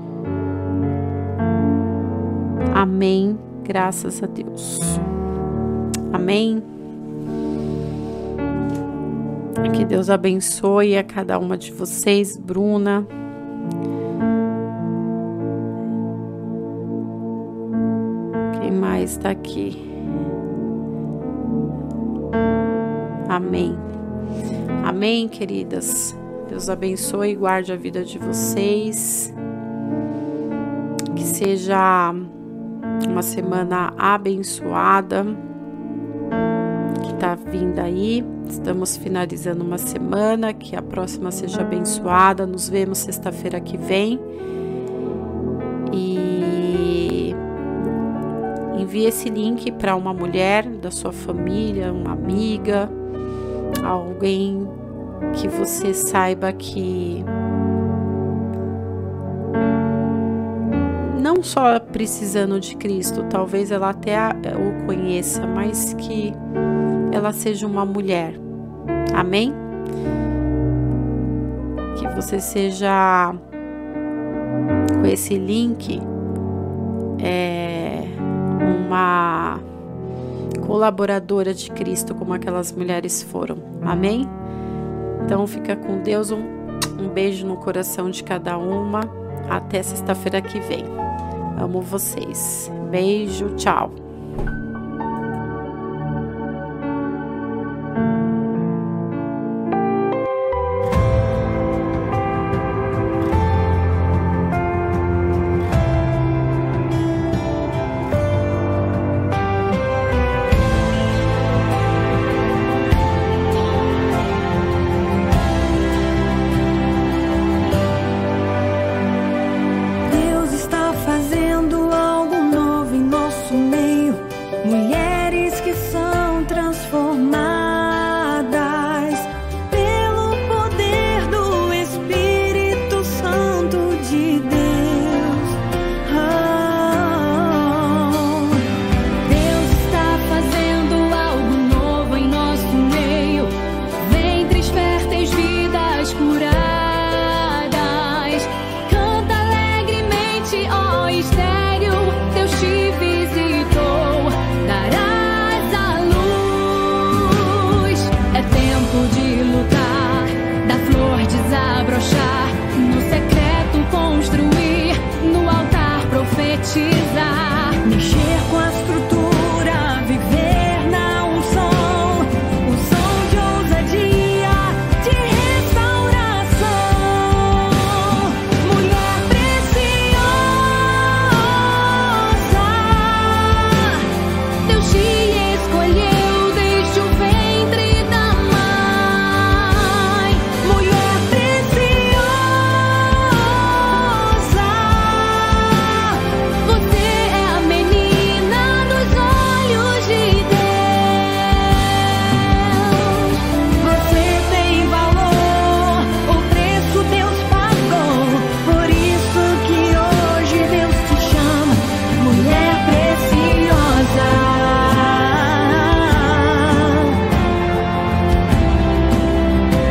Amém. Graças a Deus. Amém. Que Deus abençoe a cada uma de vocês, Bruna. Está aqui. Amém. Amém, queridas. Deus abençoe e guarde a vida de vocês. Que seja uma semana abençoada que está vindo aí. Estamos finalizando uma semana, que a próxima seja abençoada. Nos vemos sexta-feira que vem. Envie esse link para uma mulher da sua família, uma amiga, alguém que você saiba que não só precisando de Cristo, talvez ela até o conheça, mas que ela seja uma mulher. Amém? Que você seja com esse link é, uma colaboradora de Cristo, como aquelas mulheres foram. Amém? Então fica com Deus, um, um beijo no coração de cada uma. Até sexta-feira que vem. Amo vocês. Beijo, tchau.